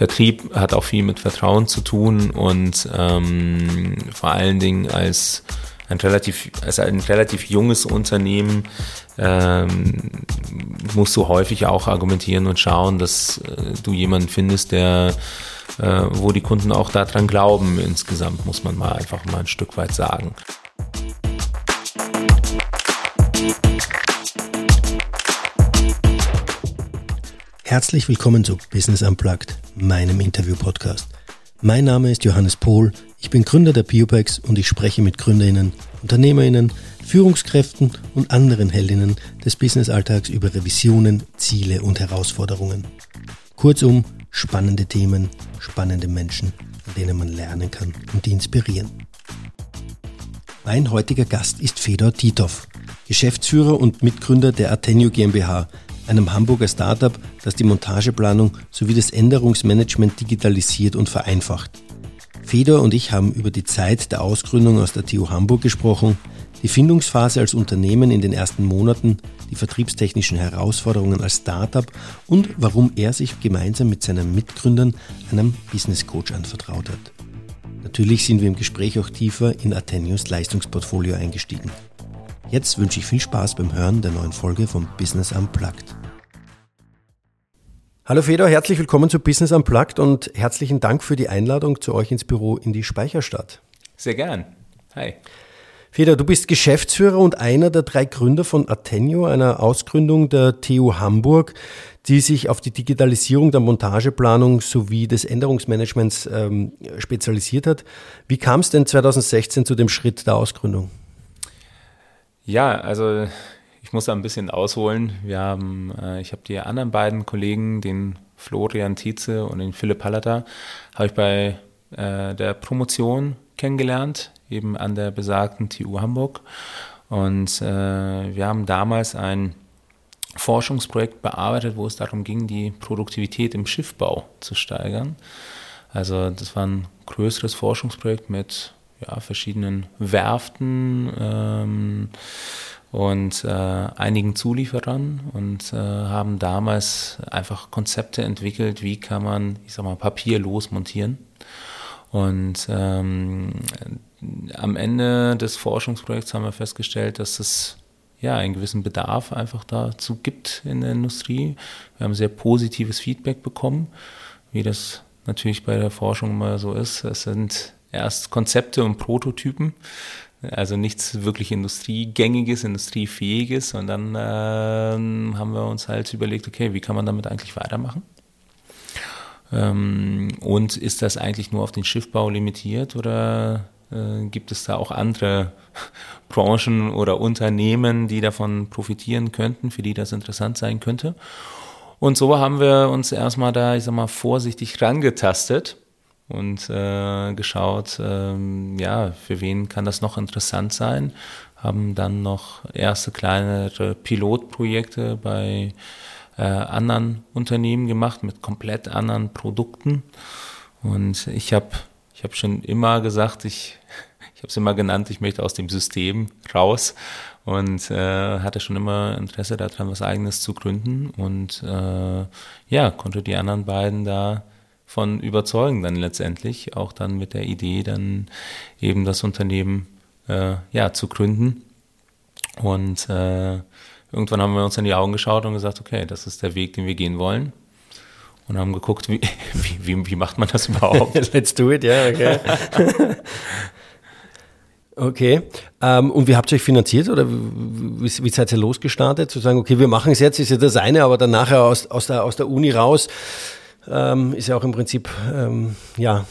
Vertrieb hat auch viel mit Vertrauen zu tun und ähm, vor allen Dingen als ein relativ, als ein relativ junges Unternehmen ähm, musst du häufig auch argumentieren und schauen, dass äh, du jemanden findest, der äh, wo die Kunden auch daran glauben. Insgesamt muss man mal einfach mal ein Stück weit sagen. Herzlich willkommen zu Business Unplugged, meinem Interview-Podcast. Mein Name ist Johannes Pohl, ich bin Gründer der Biopex und ich spreche mit Gründerinnen, Unternehmerinnen, Führungskräften und anderen Heldinnen des Businessalltags über Revisionen, Ziele und Herausforderungen. Kurzum, spannende Themen, spannende Menschen, an denen man lernen kann und die inspirieren. Mein heutiger Gast ist Fedor Titov, Geschäftsführer und Mitgründer der Atenio GmbH, einem Hamburger Startup, das die Montageplanung sowie das Änderungsmanagement digitalisiert und vereinfacht. Fedor und ich haben über die Zeit der Ausgründung aus der TU Hamburg gesprochen, die Findungsphase als Unternehmen in den ersten Monaten, die vertriebstechnischen Herausforderungen als Startup und warum er sich gemeinsam mit seinen Mitgründern einem Business Coach anvertraut hat. Natürlich sind wir im Gespräch auch tiefer in Atenius Leistungsportfolio eingestiegen. Jetzt wünsche ich viel Spaß beim Hören der neuen Folge vom Business Unplugged. Hallo Fedor, herzlich willkommen zu Business Unplugged und herzlichen Dank für die Einladung zu euch ins Büro in die Speicherstadt. Sehr gern. Hi. Feder, du bist Geschäftsführer und einer der drei Gründer von Atenio, einer Ausgründung der TU Hamburg, die sich auf die Digitalisierung der Montageplanung sowie des Änderungsmanagements ähm, spezialisiert hat. Wie kam es denn 2016 zu dem Schritt der Ausgründung? Ja, also ich muss da ein bisschen ausholen. Wir haben, äh, ich habe die anderen beiden Kollegen, den Florian Tietze und den Philipp Hallater, habe ich bei äh, der Promotion kennengelernt eben an der besagten TU Hamburg. Und äh, wir haben damals ein Forschungsprojekt bearbeitet, wo es darum ging, die Produktivität im Schiffbau zu steigern. Also das war ein größeres Forschungsprojekt mit ja, verschiedenen Werften ähm, und äh, einigen Zulieferern und äh, haben damals einfach Konzepte entwickelt, wie kann man, ich sag mal, papierlos montieren. Und ähm, am Ende des Forschungsprojekts haben wir festgestellt, dass es ja einen gewissen Bedarf einfach dazu gibt in der Industrie. Wir haben sehr positives Feedback bekommen, wie das natürlich bei der Forschung immer so ist. Es sind erst Konzepte und Prototypen, also nichts wirklich industriegängiges, industriefähiges. Und dann äh, haben wir uns halt überlegt, okay, wie kann man damit eigentlich weitermachen? Ähm, und ist das eigentlich nur auf den Schiffbau limitiert oder äh, gibt es da auch andere Branchen oder Unternehmen, die davon profitieren könnten, für die das interessant sein könnte. Und so haben wir uns erstmal da, ich sag mal, vorsichtig rangetastet und äh, geschaut, ähm, ja, für wen kann das noch interessant sein. Haben dann noch erste kleinere Pilotprojekte bei äh, anderen Unternehmen gemacht mit komplett anderen Produkten. Und ich habe ich habe schon immer gesagt, ich, ich habe es immer genannt, ich möchte aus dem System raus und äh, hatte schon immer Interesse daran, was eigenes zu gründen und äh, ja, konnte die anderen beiden da von überzeugen dann letztendlich, auch dann mit der Idee, dann eben das Unternehmen äh, ja, zu gründen. Und äh, irgendwann haben wir uns in die Augen geschaut und gesagt, okay, das ist der Weg, den wir gehen wollen und haben geguckt, wie, wie, wie, wie macht man das überhaupt? Let's do it, ja, okay. okay. Ähm, und wie habt ihr euch finanziert oder wie, wie seid ihr losgestartet? Zu sagen, okay, wir machen es jetzt, ist ja das eine, aber dann nachher aus, aus, der, aus der Uni raus ähm, ist ja auch im Prinzip, ähm, ja,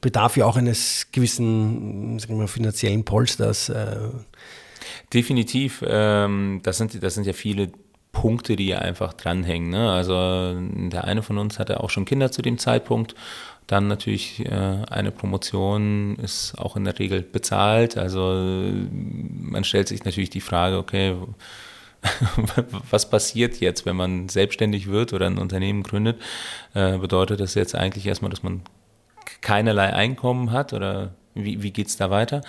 bedarf ja auch eines gewissen sagen wir, finanziellen Polsters. Äh. Definitiv. Ähm, das, sind, das sind ja viele Punkte, die einfach dranhängen. Ne? Also der eine von uns hatte auch schon Kinder zu dem Zeitpunkt. Dann natürlich äh, eine Promotion ist auch in der Regel bezahlt. Also man stellt sich natürlich die Frage, okay, was passiert jetzt, wenn man selbstständig wird oder ein Unternehmen gründet? Äh, bedeutet das jetzt eigentlich erstmal, dass man keinerlei Einkommen hat oder wie, wie geht es da weiter?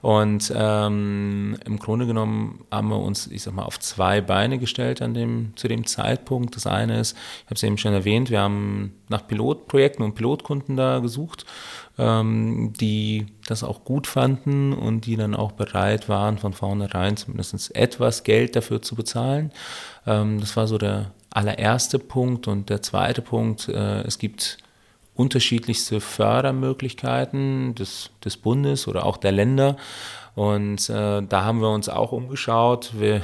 Und ähm, im Grunde genommen haben wir uns, ich sag mal, auf zwei Beine gestellt an dem, zu dem Zeitpunkt. Das eine ist, ich habe es eben schon erwähnt, wir haben nach Pilotprojekten und Pilotkunden da gesucht, ähm, die das auch gut fanden und die dann auch bereit waren, von vornherein zumindest etwas Geld dafür zu bezahlen. Ähm, das war so der allererste Punkt. Und der zweite Punkt, äh, es gibt unterschiedlichste Fördermöglichkeiten des, des Bundes oder auch der Länder. Und äh, da haben wir uns auch umgeschaut, wir,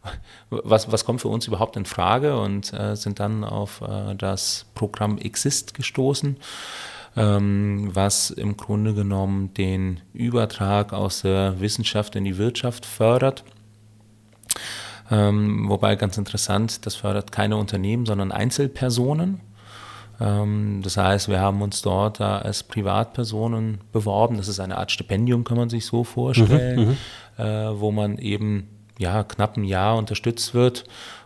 was, was kommt für uns überhaupt in Frage und äh, sind dann auf äh, das Programm Exist gestoßen, was im Grunde genommen den Übertrag aus der Wissenschaft in die Wirtschaft fördert. Ähm, wobei ganz interessant, das fördert keine Unternehmen, sondern Einzelpersonen. Ähm, das heißt, wir haben uns dort als Privatpersonen beworben. Das ist eine Art Stipendium, kann man sich so vorstellen, mhm, äh, wo man eben ja, knapp ein Jahr unterstützt wird.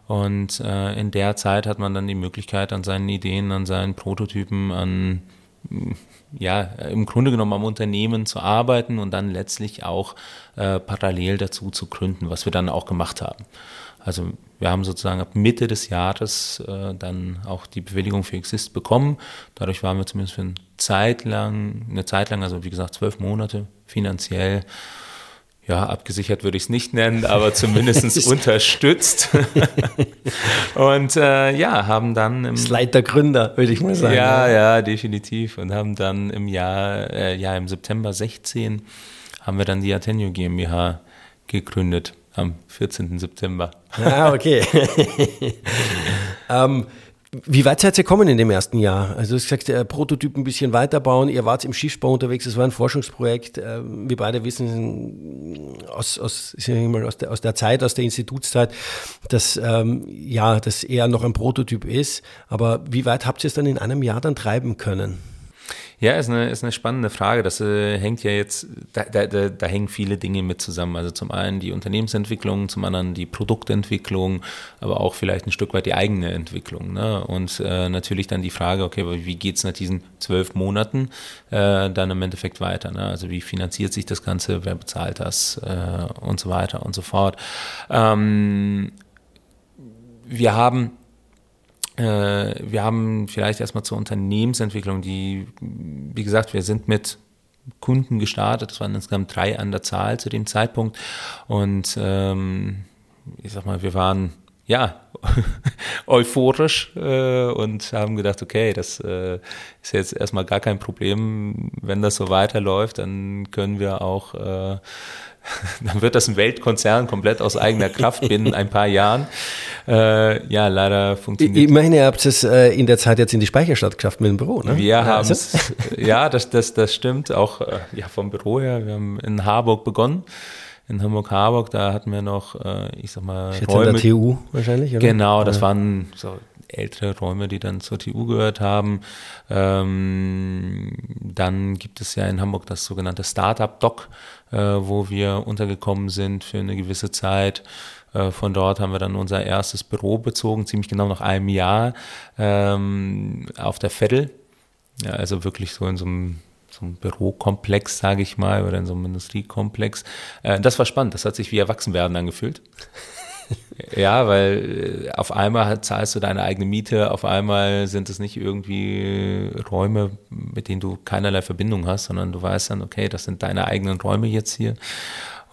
Und äh, in der Zeit hat man dann die Möglichkeit, an seinen Ideen, an seinen Prototypen, an ja, im Grunde genommen am Unternehmen zu arbeiten und dann letztlich auch äh, parallel dazu zu gründen, was wir dann auch gemacht haben. Also wir haben sozusagen ab Mitte des Jahres äh, dann auch die Bewilligung für Exist bekommen. Dadurch waren wir zumindest für eine Zeit lang, eine Zeit lang, also wie gesagt zwölf Monate finanziell, ja, abgesichert würde ich es nicht nennen, aber zumindest unterstützt. und äh, ja, haben dann im Slide der Gründer, würde ich mal sagen. Ja, ja, definitiv. Und haben dann im Jahr, äh, ja, im September 16 haben wir dann die Atenio GmbH gegründet am 14. September. Ah, okay. ähm, wie weit seid ihr gekommen in dem ersten Jahr? Also du hast gesagt, äh, Prototyp ein bisschen weiterbauen. Ihr wart im Schiffsbau unterwegs, es war ein Forschungsprojekt. Äh, wir beide wissen aus, aus, mal, aus, der, aus der Zeit, aus der Institutszeit, dass ähm, ja, das eher noch ein Prototyp ist. Aber wie weit habt ihr es dann in einem Jahr dann treiben können? Ja, ist eine, ist eine spannende Frage. Das äh, hängt ja jetzt, da, da, da, da hängen viele Dinge mit zusammen. Also zum einen die Unternehmensentwicklung, zum anderen die Produktentwicklung, aber auch vielleicht ein Stück weit die eigene Entwicklung. Ne? Und äh, natürlich dann die Frage, okay, wie geht es nach diesen zwölf Monaten äh, dann im Endeffekt weiter? Ne? Also wie finanziert sich das Ganze, wer bezahlt das äh, und so weiter und so fort. Ähm, wir haben wir haben vielleicht erstmal zur Unternehmensentwicklung, die, wie gesagt, wir sind mit Kunden gestartet, das waren insgesamt drei an der Zahl zu dem Zeitpunkt. Und ähm, ich sag mal, wir waren ja euphorisch äh, und haben gedacht, okay, das äh, ist jetzt erstmal gar kein Problem. Wenn das so weiterläuft, dann können wir auch äh, dann wird das ein Weltkonzern komplett aus eigener Kraft binnen ein paar Jahren. Äh, ja, leider funktioniert. Immerhin, ihr habt es äh, in der Zeit jetzt in die Speicherstadt geschafft mit dem Büro, ne? Wir haben es, also? ja, das, das, das stimmt, auch äh, ja, vom Büro her. Wir haben in Harburg begonnen. In Hamburg-Harburg, da hatten wir noch, äh, ich sag mal, ich Räume. der TU wahrscheinlich, oder? Genau, das waren so ältere Räume, die dann zur TU gehört haben. Ähm, dann gibt es ja in Hamburg das sogenannte Startup-Doc, äh, wo wir untergekommen sind für eine gewisse Zeit. Äh, von dort haben wir dann unser erstes Büro bezogen, ziemlich genau nach einem Jahr ähm, auf der Vettel. Ja, also wirklich so in so einem so ein Bürokomplex, sage ich mal, oder in so einem Industriekomplex. Äh, das war spannend, das hat sich wie Erwachsenwerden angefühlt. Ja, weil äh, auf einmal zahlst du deine eigene Miete, auf einmal sind es nicht irgendwie Räume, mit denen du keinerlei Verbindung hast, sondern du weißt dann, okay, das sind deine eigenen Räume jetzt hier.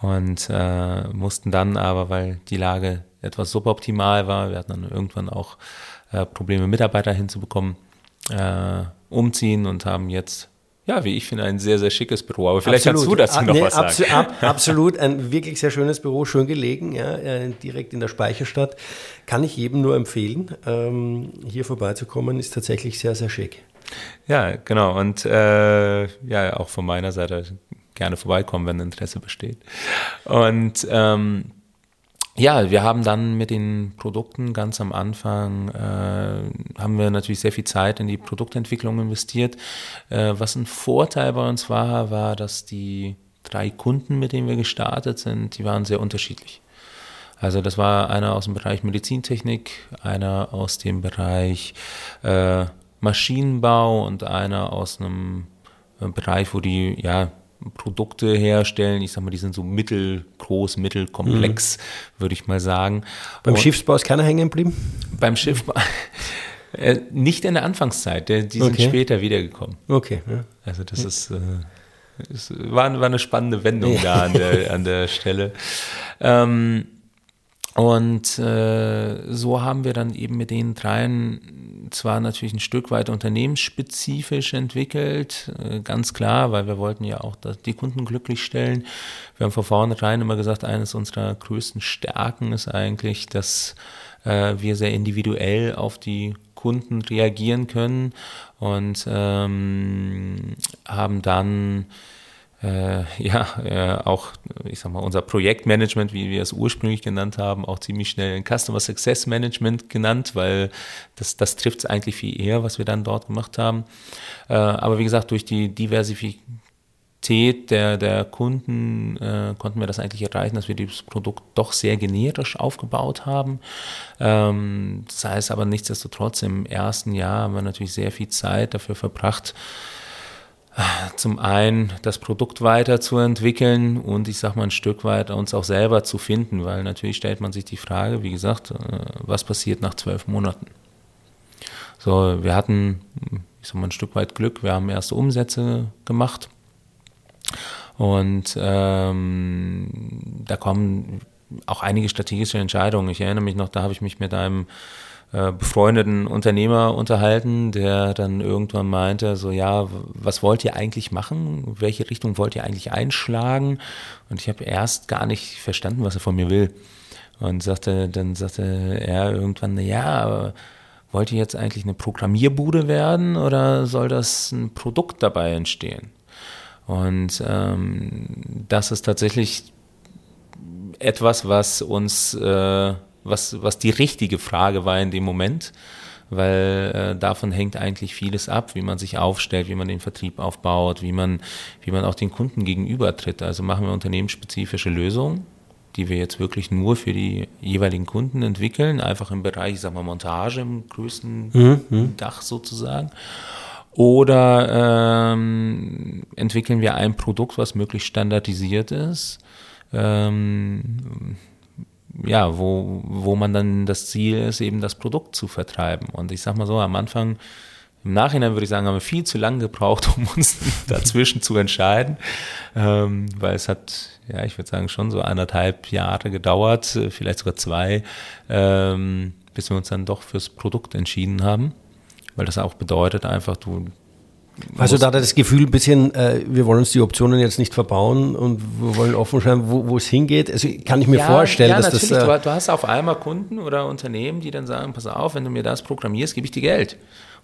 Und äh, mussten dann aber, weil die Lage etwas suboptimal war, wir hatten dann irgendwann auch äh, Probleme, Mitarbeiter hinzubekommen, äh, umziehen und haben jetzt ja, wie ich finde, ein sehr, sehr schickes Büro. Aber vielleicht absolut. kannst du dazu ah, noch nee, was sagen. Abso ab, absolut, ein wirklich sehr schönes Büro, schön gelegen, ja, äh, direkt in der Speicherstadt. Kann ich jedem nur empfehlen. Ähm, hier vorbeizukommen, ist tatsächlich sehr, sehr schick. Ja, genau. Und äh, ja, auch von meiner Seite gerne vorbeikommen, wenn Interesse besteht. Und ähm, ja, wir haben dann mit den Produkten ganz am Anfang, äh, haben wir natürlich sehr viel Zeit in die Produktentwicklung investiert. Äh, was ein Vorteil bei uns war, war, dass die drei Kunden, mit denen wir gestartet sind, die waren sehr unterschiedlich. Also das war einer aus dem Bereich Medizintechnik, einer aus dem Bereich äh, Maschinenbau und einer aus einem Bereich, wo die ja Produkte herstellen. Ich sag mal, die sind so mittelgroß, mittelkomplex, mhm. würde ich mal sagen. Beim Und Schiffsbau ist keiner hängen geblieben? Beim Schiffbau. Äh, nicht in der Anfangszeit, die sind okay. später wiedergekommen. Okay. Ja. Also das ja. ist, äh, ist war, war, eine spannende Wendung ja. da an der, an der Stelle. Ähm, und äh, so haben wir dann eben mit den dreien zwar natürlich ein Stück weit unternehmensspezifisch entwickelt, äh, ganz klar, weil wir wollten ja auch die Kunden glücklich stellen. Wir haben von vornherein immer gesagt, eines unserer größten Stärken ist eigentlich, dass äh, wir sehr individuell auf die Kunden reagieren können und ähm, haben dann äh, ja, äh, auch, ich sag mal, unser Projektmanagement, wie wir es ursprünglich genannt haben, auch ziemlich schnell in Customer Success Management genannt, weil das, das trifft es eigentlich viel eher, was wir dann dort gemacht haben. Äh, aber wie gesagt, durch die Diversifizität der, der Kunden äh, konnten wir das eigentlich erreichen, dass wir dieses Produkt doch sehr generisch aufgebaut haben. Ähm, das heißt aber nichtsdestotrotz, im ersten Jahr haben wir natürlich sehr viel Zeit dafür verbracht, zum einen das Produkt weiterzuentwickeln und ich sag mal ein Stück weit uns auch selber zu finden, weil natürlich stellt man sich die Frage, wie gesagt, äh, was passiert nach zwölf Monaten? So, wir hatten, ich sag mal, ein Stück weit Glück, wir haben erste Umsätze gemacht und ähm, da kommen auch einige strategische Entscheidungen. Ich erinnere mich noch, da habe ich mich mit einem äh, befreundeten Unternehmer unterhalten, der dann irgendwann meinte, so ja, was wollt ihr eigentlich machen? Welche Richtung wollt ihr eigentlich einschlagen? Und ich habe erst gar nicht verstanden, was er von mir will. Und sagte, dann sagte er irgendwann, ja, wollt ihr jetzt eigentlich eine Programmierbude werden oder soll das ein Produkt dabei entstehen? Und ähm, das ist tatsächlich etwas, was uns äh, was, was die richtige Frage war in dem Moment, weil äh, davon hängt eigentlich vieles ab, wie man sich aufstellt, wie man den Vertrieb aufbaut, wie man, wie man auch den Kunden gegenübertritt. Also machen wir unternehmensspezifische Lösungen, die wir jetzt wirklich nur für die jeweiligen Kunden entwickeln, einfach im Bereich, ich sag mal, Montage im größten mhm. mhm. Dach sozusagen. Oder ähm, entwickeln wir ein Produkt, was möglichst standardisiert ist. Ähm, ja, wo, wo man dann das Ziel ist, eben das Produkt zu vertreiben. Und ich sag mal so, am Anfang, im Nachhinein würde ich sagen, haben wir viel zu lange gebraucht, um uns dazwischen zu entscheiden, ähm, weil es hat, ja, ich würde sagen, schon so anderthalb Jahre gedauert, äh, vielleicht sogar zwei, ähm, bis wir uns dann doch fürs Produkt entschieden haben, weil das auch bedeutet einfach, du also da hat er das Gefühl ein bisschen, äh, wir wollen uns die Optionen jetzt nicht verbauen und wir wollen offen schreiben, wo, wo es hingeht. Also kann ich mir ja, vorstellen, ja, dass natürlich. das... Äh, du, du hast auf einmal Kunden oder Unternehmen, die dann sagen, pass auf, wenn du mir das programmierst, gebe ich dir Geld.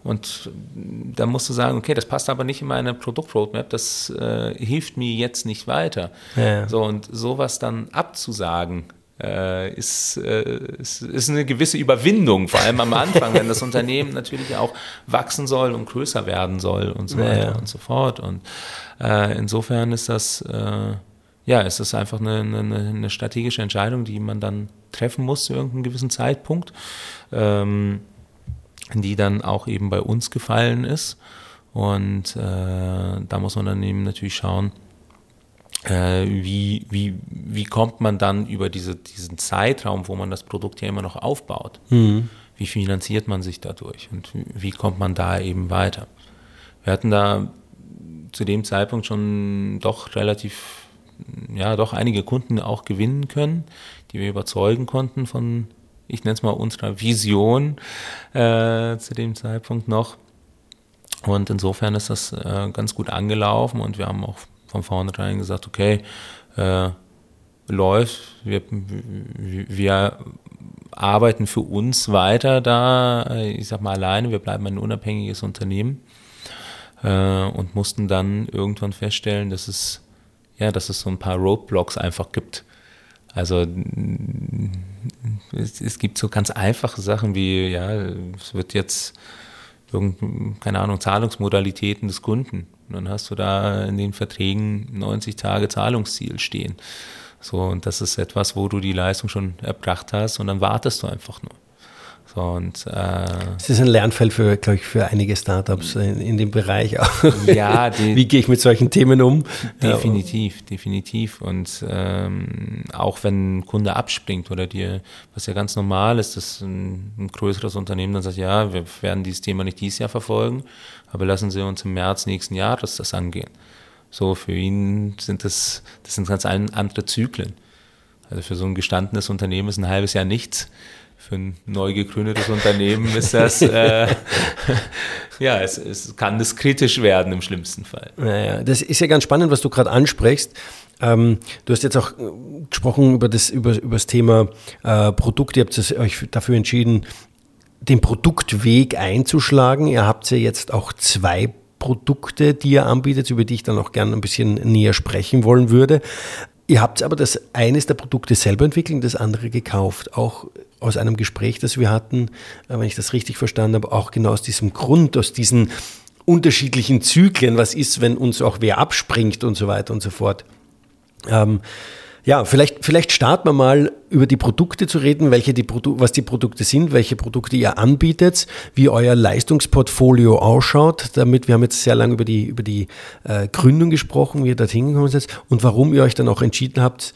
Und dann musst du sagen, okay, das passt aber nicht in meine Produktroadmap, das äh, hilft mir jetzt nicht weiter. Ja. So, und sowas dann abzusagen, äh, ist, äh, ist, ist eine gewisse Überwindung, vor allem am Anfang, wenn das Unternehmen natürlich auch wachsen soll und größer werden soll und so weiter ja. und so fort. Und äh, insofern ist das, äh, ja, ist das einfach eine, eine, eine, strategische Entscheidung, die man dann treffen muss zu irgendeinem gewissen Zeitpunkt, ähm, die dann auch eben bei uns gefallen ist. Und äh, da muss man dann eben natürlich schauen, wie, wie, wie kommt man dann über diese, diesen Zeitraum, wo man das Produkt ja immer noch aufbaut? Mhm. Wie finanziert man sich dadurch und wie kommt man da eben weiter? Wir hatten da zu dem Zeitpunkt schon doch relativ, ja, doch einige Kunden auch gewinnen können, die wir überzeugen konnten von, ich nenne es mal unserer Vision äh, zu dem Zeitpunkt noch. Und insofern ist das äh, ganz gut angelaufen und wir haben auch von vornherein gesagt, okay, äh, läuft, wir, wir arbeiten für uns weiter da, ich sag mal alleine, wir bleiben ein unabhängiges Unternehmen äh, und mussten dann irgendwann feststellen, dass es, ja, dass es so ein paar Roadblocks einfach gibt. Also es, es gibt so ganz einfache Sachen wie, ja, es wird jetzt keine Ahnung, Zahlungsmodalitäten des Kunden. Und dann hast du da in den Verträgen 90 Tage Zahlungsziel stehen. So, und das ist etwas, wo du die Leistung schon erbracht hast und dann wartest du einfach nur. So, und, äh, das ist ein Lernfeld für, glaube ich, für einige Startups in, in dem Bereich auch. Ja, die, wie gehe ich mit solchen Themen um? Definitiv, definitiv. Und ähm, auch wenn ein Kunde abspringt oder dir, was ja ganz normal ist, dass ein, ein größeres Unternehmen dann sagt, ja, wir werden dieses Thema nicht dieses Jahr verfolgen, aber lassen Sie uns im März nächsten Jahres das angehen. So, für ihn sind das, das sind ganz andere Zyklen. Also für so ein gestandenes Unternehmen ist ein halbes Jahr nichts für ein neu gegründetes Unternehmen ist das, äh, ja, es, es kann das kritisch werden im schlimmsten Fall. Naja, das ist ja ganz spannend, was du gerade ansprichst. Ähm, du hast jetzt auch äh, gesprochen über das, über, über das Thema äh, Produkt. Ihr habt euch dafür entschieden, den Produktweg einzuschlagen. Ihr habt ja jetzt auch zwei Produkte, die ihr anbietet, über die ich dann auch gerne ein bisschen näher sprechen wollen würde. Ihr habt aber das eines der Produkte selber entwickelt, das andere gekauft. Auch aus einem Gespräch, das wir hatten, äh, wenn ich das richtig verstanden habe, auch genau aus diesem Grund, aus diesen unterschiedlichen Zyklen, was ist, wenn uns auch wer abspringt und so weiter und so fort. Ähm, ja, vielleicht, vielleicht starten wir mal über die Produkte zu reden, welche die Produ was die Produkte sind, welche Produkte ihr anbietet, wie euer Leistungsportfolio ausschaut, damit wir haben jetzt sehr lange über die, über die äh, Gründung gesprochen, wie ihr dorthin gekommen seid und warum ihr euch dann auch entschieden habt,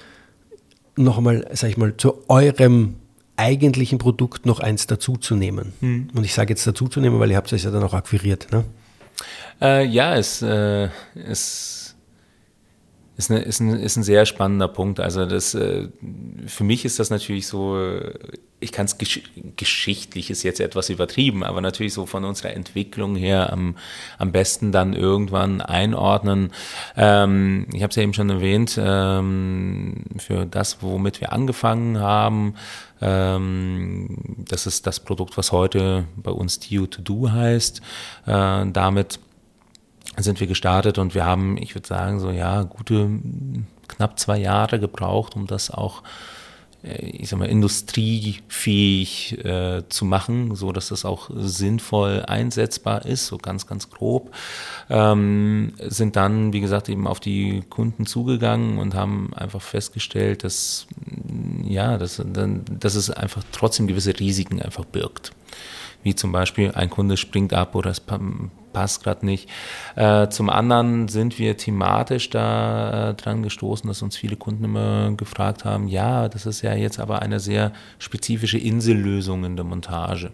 noch einmal, sag ich mal, zu eurem eigentlichen Produkt noch eins dazuzunehmen. Hm. Und ich sage jetzt dazuzunehmen, weil ihr habt es ja dann auch akquiriert. Ne? Äh, ja, es äh, ist ist, eine, ist, ein, ist ein sehr spannender Punkt. Also das, äh, für mich ist das natürlich so, ich kann es gesch geschichtlich ist jetzt etwas übertrieben, aber natürlich so von unserer Entwicklung her am, am besten dann irgendwann einordnen. Ähm, ich habe es ja eben schon erwähnt, ähm, für das, womit wir angefangen haben, ähm, das ist das Produkt, was heute bei uns Tio To Do heißt. Äh, damit sind wir gestartet und wir haben, ich würde sagen, so ja, gute knapp zwei Jahre gebraucht, um das auch äh, ich sag mal, industriefähig äh, zu machen, so dass das auch sinnvoll einsetzbar ist, so ganz, ganz grob, ähm, sind dann, wie gesagt, eben auf die Kunden zugegangen und haben einfach festgestellt, dass, ja, dass, dass es einfach trotzdem gewisse Risiken einfach birgt. Wie zum Beispiel ein Kunde springt ab oder es passt gerade nicht. Äh, zum anderen sind wir thematisch da äh, dran gestoßen, dass uns viele Kunden immer gefragt haben, ja, das ist ja jetzt aber eine sehr spezifische Insellösung in der Montage.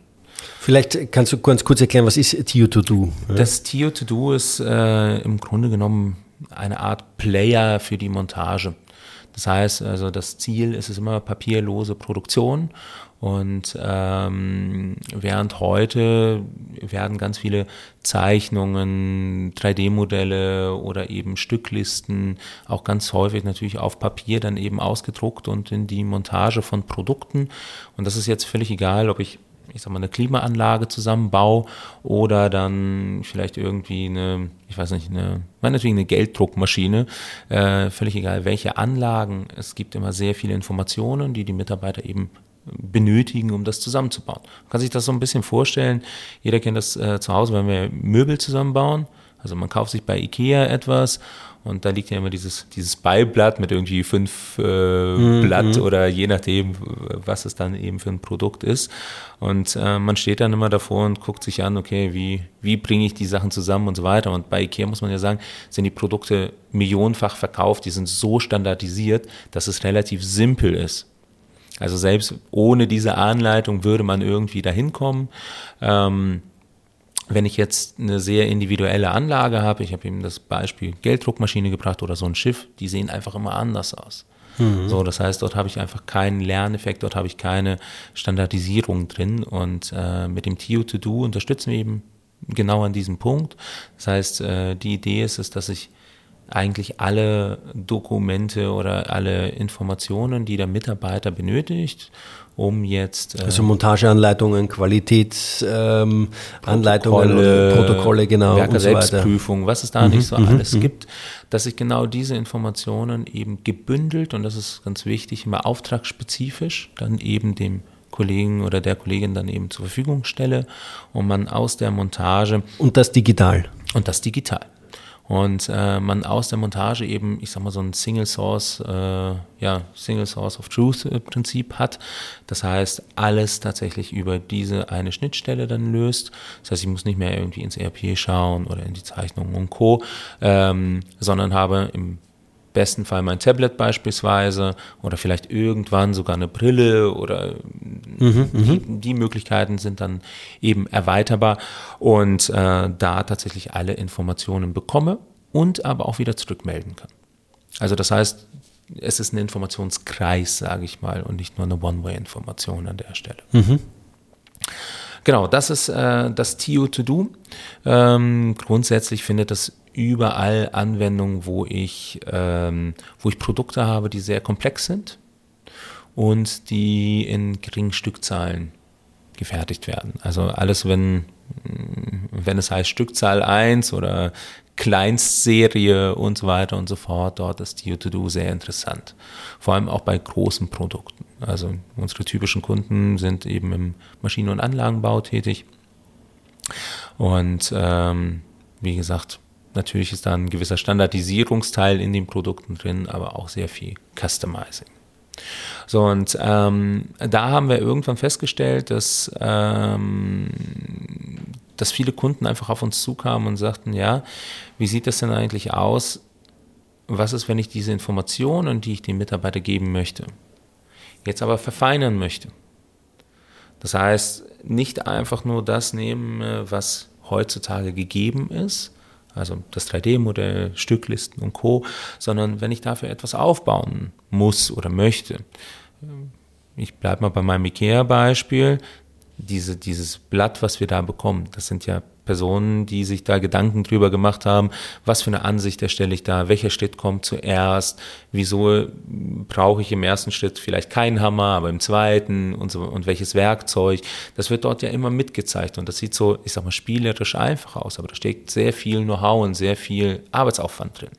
Vielleicht kannst du ganz kurz erklären, was ist Tio To Do? Das Tio To Do ist äh, im Grunde genommen eine Art Player für die Montage. Das heißt, also das Ziel ist es immer papierlose Produktion und ähm, während heute werden ganz viele Zeichnungen, 3D-Modelle oder eben Stücklisten auch ganz häufig natürlich auf Papier dann eben ausgedruckt und in die Montage von Produkten. Und das ist jetzt völlig egal, ob ich ich sag mal, eine Klimaanlage zusammenbaue oder dann vielleicht irgendwie eine, ich weiß nicht, eine, meinetwegen eine Gelddruckmaschine, äh, völlig egal welche Anlagen. Es gibt immer sehr viele Informationen, die die Mitarbeiter eben benötigen, um das zusammenzubauen. Man kann sich das so ein bisschen vorstellen. Jeder kennt das äh, zu Hause, wenn wir Möbel zusammenbauen. Also man kauft sich bei Ikea etwas und da liegt ja immer dieses, dieses Beiblatt mit irgendwie fünf äh, mhm. Blatt oder je nachdem, was es dann eben für ein Produkt ist. Und äh, man steht dann immer davor und guckt sich an, okay, wie, wie bringe ich die Sachen zusammen und so weiter. Und bei Ikea muss man ja sagen, sind die Produkte millionenfach verkauft, die sind so standardisiert, dass es relativ simpel ist. Also selbst ohne diese Anleitung würde man irgendwie dahin kommen. Ähm, wenn ich jetzt eine sehr individuelle Anlage habe, ich habe eben das Beispiel Gelddruckmaschine gebracht oder so ein Schiff, die sehen einfach immer anders aus. Mhm. So, das heißt, dort habe ich einfach keinen Lerneffekt, dort habe ich keine Standardisierung drin. Und äh, mit dem TIO To Do unterstützen wir eben genau an diesem Punkt. Das heißt, äh, die Idee ist es, dass ich eigentlich alle Dokumente oder alle Informationen, die der Mitarbeiter benötigt, um jetzt. Äh, also Montageanleitungen, Qualitätsanleitungen, ähm, Protokolle, Protokolle, genau. Werke Selbstprüfung, was es da mhm, nicht so mhm, alles mhm. gibt, dass ich genau diese Informationen eben gebündelt und das ist ganz wichtig, immer auftragsspezifisch, dann eben dem Kollegen oder der Kollegin dann eben zur Verfügung stelle und man aus der Montage. Und das digital. Und das digital. Und äh, man aus der Montage eben, ich sag mal, so ein Single Source, äh, ja, Single Source of Truth äh, Prinzip hat. Das heißt, alles tatsächlich über diese eine Schnittstelle dann löst. Das heißt, ich muss nicht mehr irgendwie ins ERP schauen oder in die Zeichnungen und Co., ähm, sondern habe im besten Fall mein Tablet beispielsweise oder vielleicht irgendwann sogar eine Brille oder mhm, die, mhm. die, Möglichkeiten sind dann eben erweiterbar und äh, da tatsächlich alle Informationen bekomme und aber auch wieder zurückmelden kann. Also das heißt, es ist ein Informationskreis, sage ich mal, und nicht nur eine One-Way-Information an der Stelle. Mhm. Genau, das ist äh, das TU To Do. Ähm, grundsätzlich findet das überall Anwendungen, wo ich, ähm, wo ich Produkte habe, die sehr komplex sind und die in geringen Stückzahlen gefertigt werden. Also alles, wenn, wenn es heißt Stückzahl 1 oder Kleinstserie und so weiter und so fort, dort ist die to sehr interessant. Vor allem auch bei großen Produkten. Also unsere typischen Kunden sind eben im Maschinen- und Anlagenbau tätig. Und ähm, wie gesagt, Natürlich ist da ein gewisser Standardisierungsteil in den Produkten drin, aber auch sehr viel Customizing. So, und ähm, da haben wir irgendwann festgestellt, dass, ähm, dass viele Kunden einfach auf uns zukamen und sagten, ja, wie sieht das denn eigentlich aus? Was ist, wenn ich diese Informationen, die ich dem Mitarbeiter geben möchte, jetzt aber verfeinern möchte? Das heißt, nicht einfach nur das nehmen, was heutzutage gegeben ist, also das 3D-Modell, Stücklisten und Co., sondern wenn ich dafür etwas aufbauen muss oder möchte. Ich bleibe mal bei meinem IKEA-Beispiel. Diese, dieses Blatt, was wir da bekommen, das sind ja Personen, die sich da Gedanken drüber gemacht haben, was für eine Ansicht erstelle ich da, welcher Schritt kommt zuerst, wieso brauche ich im ersten Schritt vielleicht keinen Hammer, aber im zweiten und so und welches Werkzeug. Das wird dort ja immer mitgezeigt und das sieht so, ich sag mal, spielerisch einfach aus, aber da steckt sehr viel Know-how und sehr viel Arbeitsaufwand drin.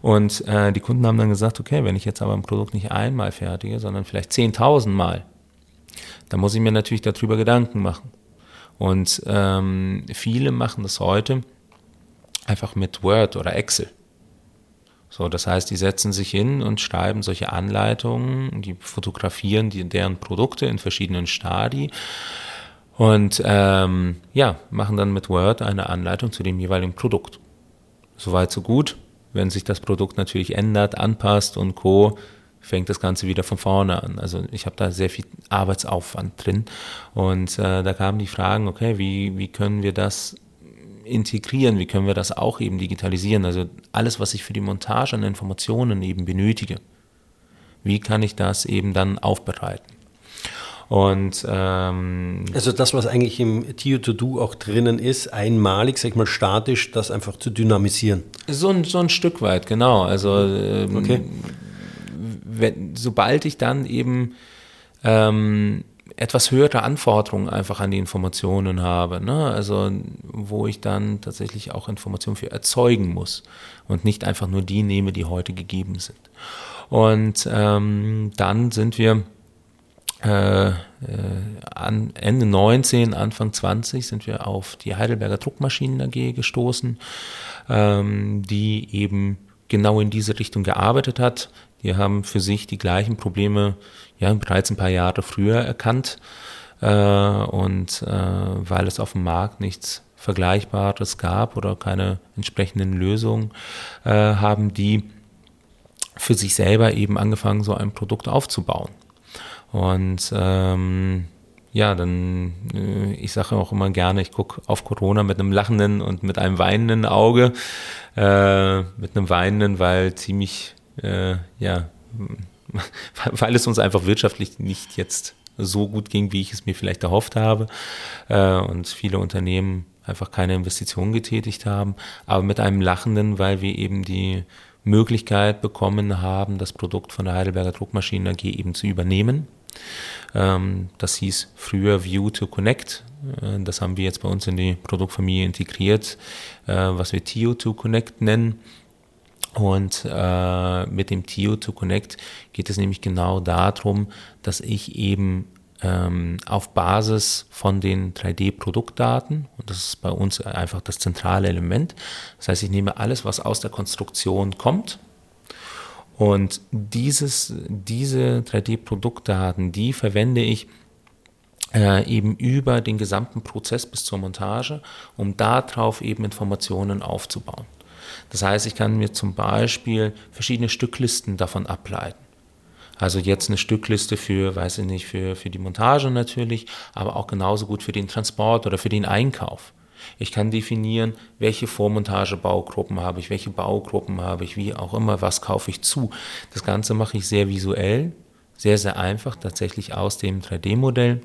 Und äh, die Kunden haben dann gesagt, okay, wenn ich jetzt aber ein Produkt nicht einmal fertige, sondern vielleicht 10.000 Mal, dann muss ich mir natürlich darüber Gedanken machen. Und ähm, viele machen das heute einfach mit Word oder Excel. So, das heißt, die setzen sich hin und schreiben solche Anleitungen, die fotografieren die, deren Produkte in verschiedenen Stadien und ähm, ja, machen dann mit Word eine Anleitung zu dem jeweiligen Produkt. Soweit so gut. Wenn sich das Produkt natürlich ändert, anpasst und Co., fängt das Ganze wieder von vorne an. Also ich habe da sehr viel Arbeitsaufwand drin. Und äh, da kamen die Fragen, okay, wie, wie können wir das integrieren, wie können wir das auch eben digitalisieren? Also alles, was ich für die Montage an Informationen eben benötige, wie kann ich das eben dann aufbereiten? Und ähm, also das, was eigentlich im Tio To Do auch drinnen ist, einmalig, sag ich mal statisch, das einfach zu dynamisieren. So ein, so ein Stück weit, genau. Also ähm, okay wenn, sobald ich dann eben ähm, etwas höhere Anforderungen einfach an die Informationen habe, ne? also wo ich dann tatsächlich auch Informationen für erzeugen muss und nicht einfach nur die nehme, die heute gegeben sind. Und ähm, dann sind wir äh, äh, an Ende 19, Anfang 20 sind wir auf die Heidelberger Druckmaschinen AG gestoßen, ähm, die eben genau in diese Richtung gearbeitet hat. Die haben für sich die gleichen Probleme ja bereits ein paar Jahre früher erkannt. Äh, und äh, weil es auf dem Markt nichts Vergleichbares gab oder keine entsprechenden Lösungen, äh, haben die für sich selber eben angefangen, so ein Produkt aufzubauen. Und ähm, ja, dann, äh, ich sage auch immer gerne, ich gucke auf Corona mit einem lachenden und mit einem weinenden Auge. Äh, mit einem weinenden, weil ziemlich äh, ja, weil es uns einfach wirtschaftlich nicht jetzt so gut ging, wie ich es mir vielleicht erhofft habe äh, und viele Unternehmen einfach keine Investitionen getätigt haben, aber mit einem lachenden, weil wir eben die Möglichkeit bekommen haben, das Produkt von der Heidelberger Druckmaschinen AG eben zu übernehmen. Ähm, das hieß früher View to Connect. Äh, das haben wir jetzt bei uns in die Produktfamilie integriert, äh, was wir TIO to Connect nennen. Und äh, mit dem TIO to Connect geht es nämlich genau darum, dass ich eben ähm, auf Basis von den 3D-Produktdaten. Und das ist bei uns einfach das zentrale Element. Das heißt, ich nehme alles, was aus der Konstruktion kommt. Und dieses, diese 3D-Produktdaten, die verwende ich äh, eben über den gesamten Prozess bis zur Montage, um darauf eben Informationen aufzubauen. Das heißt, ich kann mir zum Beispiel verschiedene Stücklisten davon ableiten. Also jetzt eine Stückliste für, weiß ich nicht, für, für die Montage natürlich, aber auch genauso gut für den Transport oder für den Einkauf. Ich kann definieren, welche Vormontagebaugruppen habe ich, welche Baugruppen habe ich, wie auch immer, was kaufe ich zu. Das Ganze mache ich sehr visuell, sehr, sehr einfach, tatsächlich aus dem 3D-Modell.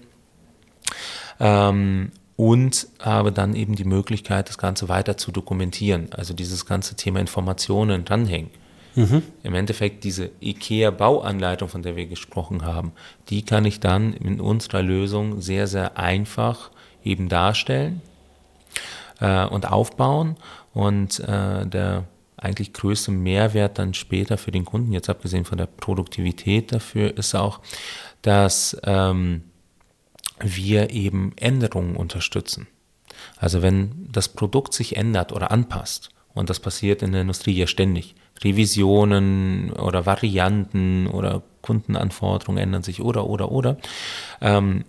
Ähm, und habe dann eben die Möglichkeit, das Ganze weiter zu dokumentieren. Also dieses ganze Thema Informationen dranhängen. Mhm. Im Endeffekt diese IKEA-Bauanleitung, von der wir gesprochen haben, die kann ich dann in unserer Lösung sehr, sehr einfach eben darstellen äh, und aufbauen. Und äh, der eigentlich größte Mehrwert dann später für den Kunden, jetzt abgesehen von der Produktivität dafür, ist auch, dass ähm, wir eben Änderungen unterstützen. Also wenn das Produkt sich ändert oder anpasst, und das passiert in der Industrie ja ständig, Revisionen oder Varianten oder Kundenanforderungen ändern sich oder, oder, oder. Ähm,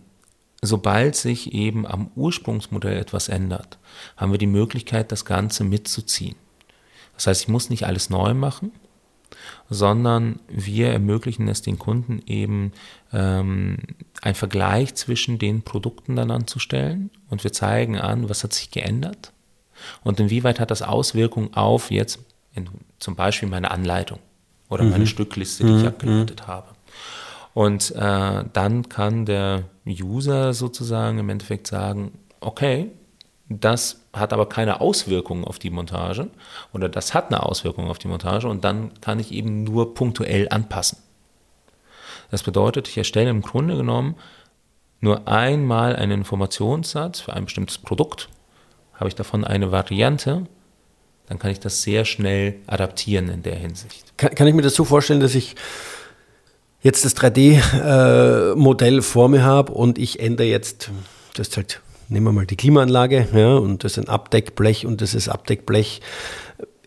sobald sich eben am Ursprungsmodell etwas ändert, haben wir die Möglichkeit, das Ganze mitzuziehen. Das heißt, ich muss nicht alles neu machen, sondern wir ermöglichen es den Kunden eben, ähm, einen Vergleich zwischen den Produkten dann anzustellen und wir zeigen an, was hat sich geändert und inwieweit hat das Auswirkungen auf jetzt in, zum Beispiel meine Anleitung oder mhm. meine Stückliste, die mhm. ich abgeleitet mhm. habe. Und äh, dann kann der User sozusagen im Endeffekt sagen, okay, das hat aber keine Auswirkungen auf die Montage oder das hat eine Auswirkung auf die Montage und dann kann ich eben nur punktuell anpassen. Das bedeutet, ich erstelle im Grunde genommen nur einmal einen Informationssatz für ein bestimmtes Produkt, habe ich davon eine Variante dann kann ich das sehr schnell adaptieren in der Hinsicht. Kann, kann ich mir das so vorstellen, dass ich jetzt das 3D-Modell äh, vor mir habe und ich ändere jetzt, das ist halt, nehmen wir mal die Klimaanlage, ja, und das ist ein Abdeckblech und das ist Abdeckblech,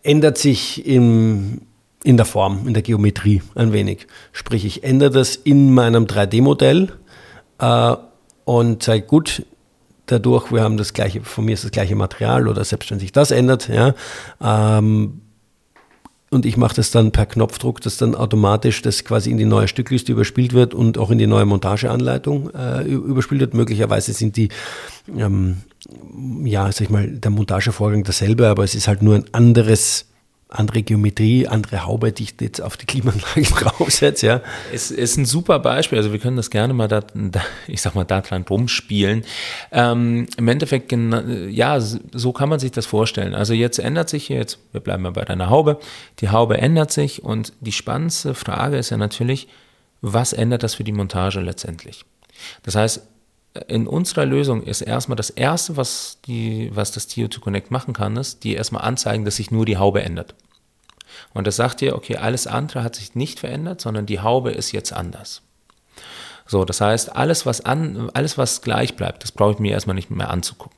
ändert sich im, in der Form, in der Geometrie ein wenig. Sprich, ich ändere das in meinem 3D-Modell äh, und sage, gut, dadurch, wir haben das gleiche, von mir ist das gleiche Material oder selbst wenn sich das ändert, ja, ähm, und ich mache das dann per Knopfdruck, dass dann automatisch das quasi in die neue Stückliste überspielt wird und auch in die neue Montageanleitung äh, überspielt wird. Möglicherweise sind die, ähm, ja, sag ich mal, der Montagevorgang dasselbe, aber es ist halt nur ein anderes andere Geometrie, andere Haube, die ich jetzt auf die Klimaanlage draufsetze. Ja. Es ist ein super Beispiel. Also wir können das gerne mal, da, ich sag mal, da dran rumspielen. Ähm, Im Endeffekt, ja, so kann man sich das vorstellen. Also jetzt ändert sich jetzt, wir bleiben mal bei deiner Haube, die Haube ändert sich und die spannendste Frage ist ja natürlich, was ändert das für die Montage letztendlich? Das heißt, in unserer Lösung ist erstmal das Erste, was, die, was das TO2 Connect machen kann, ist, die erstmal anzeigen, dass sich nur die Haube ändert. Und das sagt dir, okay, alles andere hat sich nicht verändert, sondern die Haube ist jetzt anders. So, das heißt, alles, was an, alles, was gleich bleibt, das brauche ich mir erstmal nicht mehr anzugucken.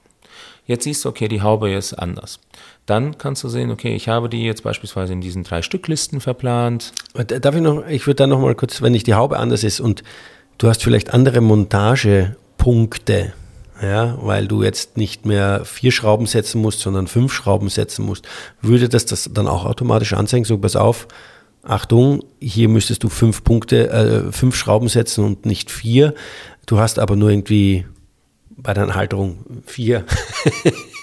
Jetzt siehst du, okay, die Haube ist anders. Dann kannst du sehen, okay, ich habe die jetzt beispielsweise in diesen drei Stücklisten verplant. Darf ich noch, ich würde da noch mal kurz, wenn nicht die Haube anders ist und du hast vielleicht andere Montagepunkte, ja, weil du jetzt nicht mehr vier Schrauben setzen musst, sondern fünf Schrauben setzen musst, würde das das dann auch automatisch anzeigen? So, pass auf, Achtung, hier müsstest du fünf Punkte, äh, fünf Schrauben setzen und nicht vier. Du hast aber nur irgendwie bei der Halterung vier.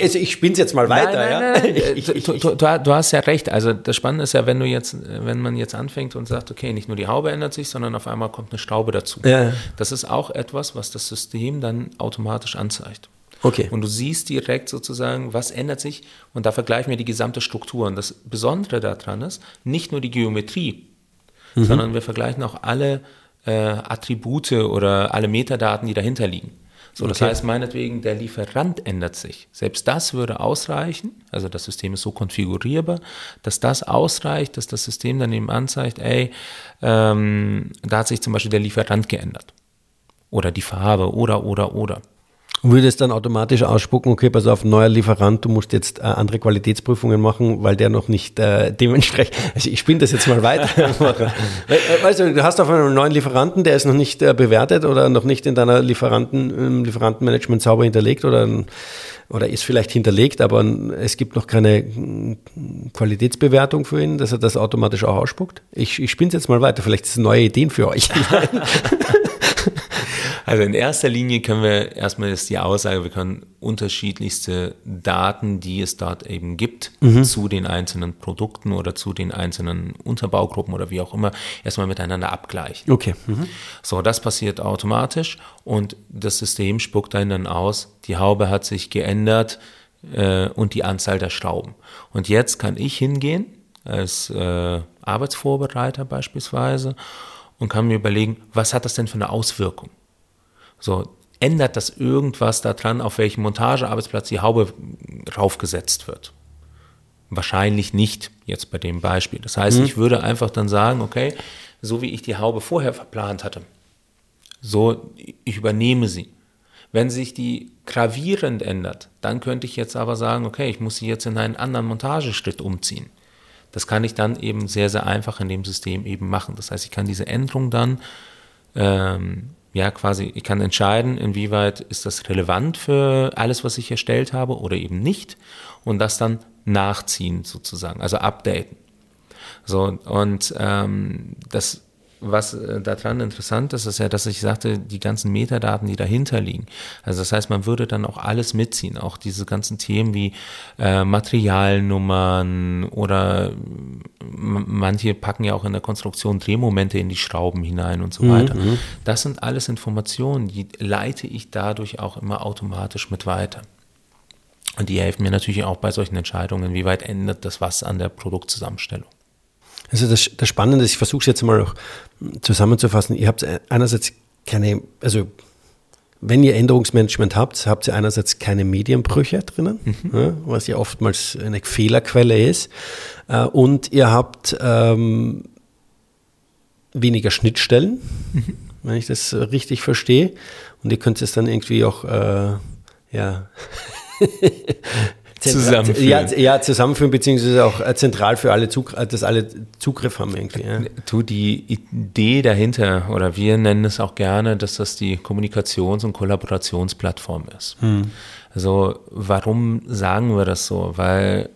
also ich spinne es jetzt mal weiter. Nein, nein, nein. Ja? Ich, ich, du, du, du, hast ja recht. Also das Spannende ist ja, wenn du jetzt, wenn man jetzt anfängt und sagt, okay, nicht nur die Haube ändert sich, sondern auf einmal kommt eine Schraube dazu. Ja. Das ist auch etwas, was das System dann automatisch anzeigt. Okay. Und du siehst direkt sozusagen, was ändert sich und da vergleichen wir die gesamte Struktur. Und das Besondere daran ist, nicht nur die Geometrie, mhm. sondern wir vergleichen auch alle äh, Attribute oder alle Metadaten, die dahinter liegen. So, das okay. heißt meinetwegen, der Lieferant ändert sich. Selbst das würde ausreichen. Also das System ist so konfigurierbar, dass das ausreicht, dass das System dann eben anzeigt, ey, ähm, da hat sich zum Beispiel der Lieferant geändert. oder die Farbe oder, oder, oder. Würde es dann automatisch ausspucken, okay, pass auf, neuer Lieferant, du musst jetzt äh, andere Qualitätsprüfungen machen, weil der noch nicht äh, dementsprechend, also ich spinne das jetzt mal weiter. Äh, weißt du, du hast auf einen neuen Lieferanten, der ist noch nicht äh, bewertet oder noch nicht in deiner Lieferanten, im Lieferantenmanagement sauber hinterlegt oder, oder ist vielleicht hinterlegt, aber es gibt noch keine Qualitätsbewertung für ihn, dass er das automatisch auch ausspuckt. Ich, ich spinne es jetzt mal weiter, vielleicht ist es neue Ideen für euch. Also in erster Linie können wir erstmal ist die Aussage, wir können unterschiedlichste Daten, die es dort eben gibt, mhm. zu den einzelnen Produkten oder zu den einzelnen Unterbaugruppen oder wie auch immer, erstmal miteinander abgleichen. Okay. Mhm. So, das passiert automatisch und das System spuckt dann aus, die Haube hat sich geändert äh, und die Anzahl der Schrauben. Und jetzt kann ich hingehen als äh, Arbeitsvorbereiter beispielsweise und kann mir überlegen, was hat das denn für eine Auswirkung? So, ändert das irgendwas daran, auf welchem Montagearbeitsplatz die Haube raufgesetzt wird? Wahrscheinlich nicht, jetzt bei dem Beispiel. Das heißt, mhm. ich würde einfach dann sagen, okay, so wie ich die Haube vorher verplant hatte, so ich übernehme sie. Wenn sich die gravierend ändert, dann könnte ich jetzt aber sagen, okay, ich muss sie jetzt in einen anderen Montageschritt umziehen. Das kann ich dann eben sehr, sehr einfach in dem System eben machen. Das heißt, ich kann diese Änderung dann ähm, ja quasi, ich kann entscheiden, inwieweit ist das relevant für alles, was ich erstellt habe oder eben nicht und das dann nachziehen sozusagen, also updaten. So, und ähm, das was äh, daran interessant ist, ist ja, dass ich sagte, die ganzen Metadaten, die dahinter liegen. Also das heißt, man würde dann auch alles mitziehen, auch diese ganzen Themen wie äh, Materialnummern oder manche packen ja auch in der Konstruktion Drehmomente in die Schrauben hinein und so mhm, weiter. Mhm. Das sind alles Informationen, die leite ich dadurch auch immer automatisch mit weiter. Und die helfen mir natürlich auch bei solchen Entscheidungen, wie weit ändert das was an der Produktzusammenstellung. Also das, das Spannende ist, ich versuche es jetzt mal auch zusammenzufassen, ihr habt einerseits keine, also wenn ihr Änderungsmanagement habt, habt ihr einerseits keine Medienbrüche drinnen, mhm. ja, was ja oftmals eine Fehlerquelle ist, äh, und ihr habt ähm, weniger Schnittstellen, mhm. wenn ich das richtig verstehe, und ihr könnt es dann irgendwie auch, äh, ja, zusammenführen. Ja, ja, zusammenführen, beziehungsweise auch äh, zentral für alle, Zugriff, äh, dass alle Zugriff haben irgendwie. Ja. Du, die Idee dahinter, oder wir nennen es auch gerne, dass das die Kommunikations- und Kollaborationsplattform ist. Hm. Also warum sagen wir das so? Weil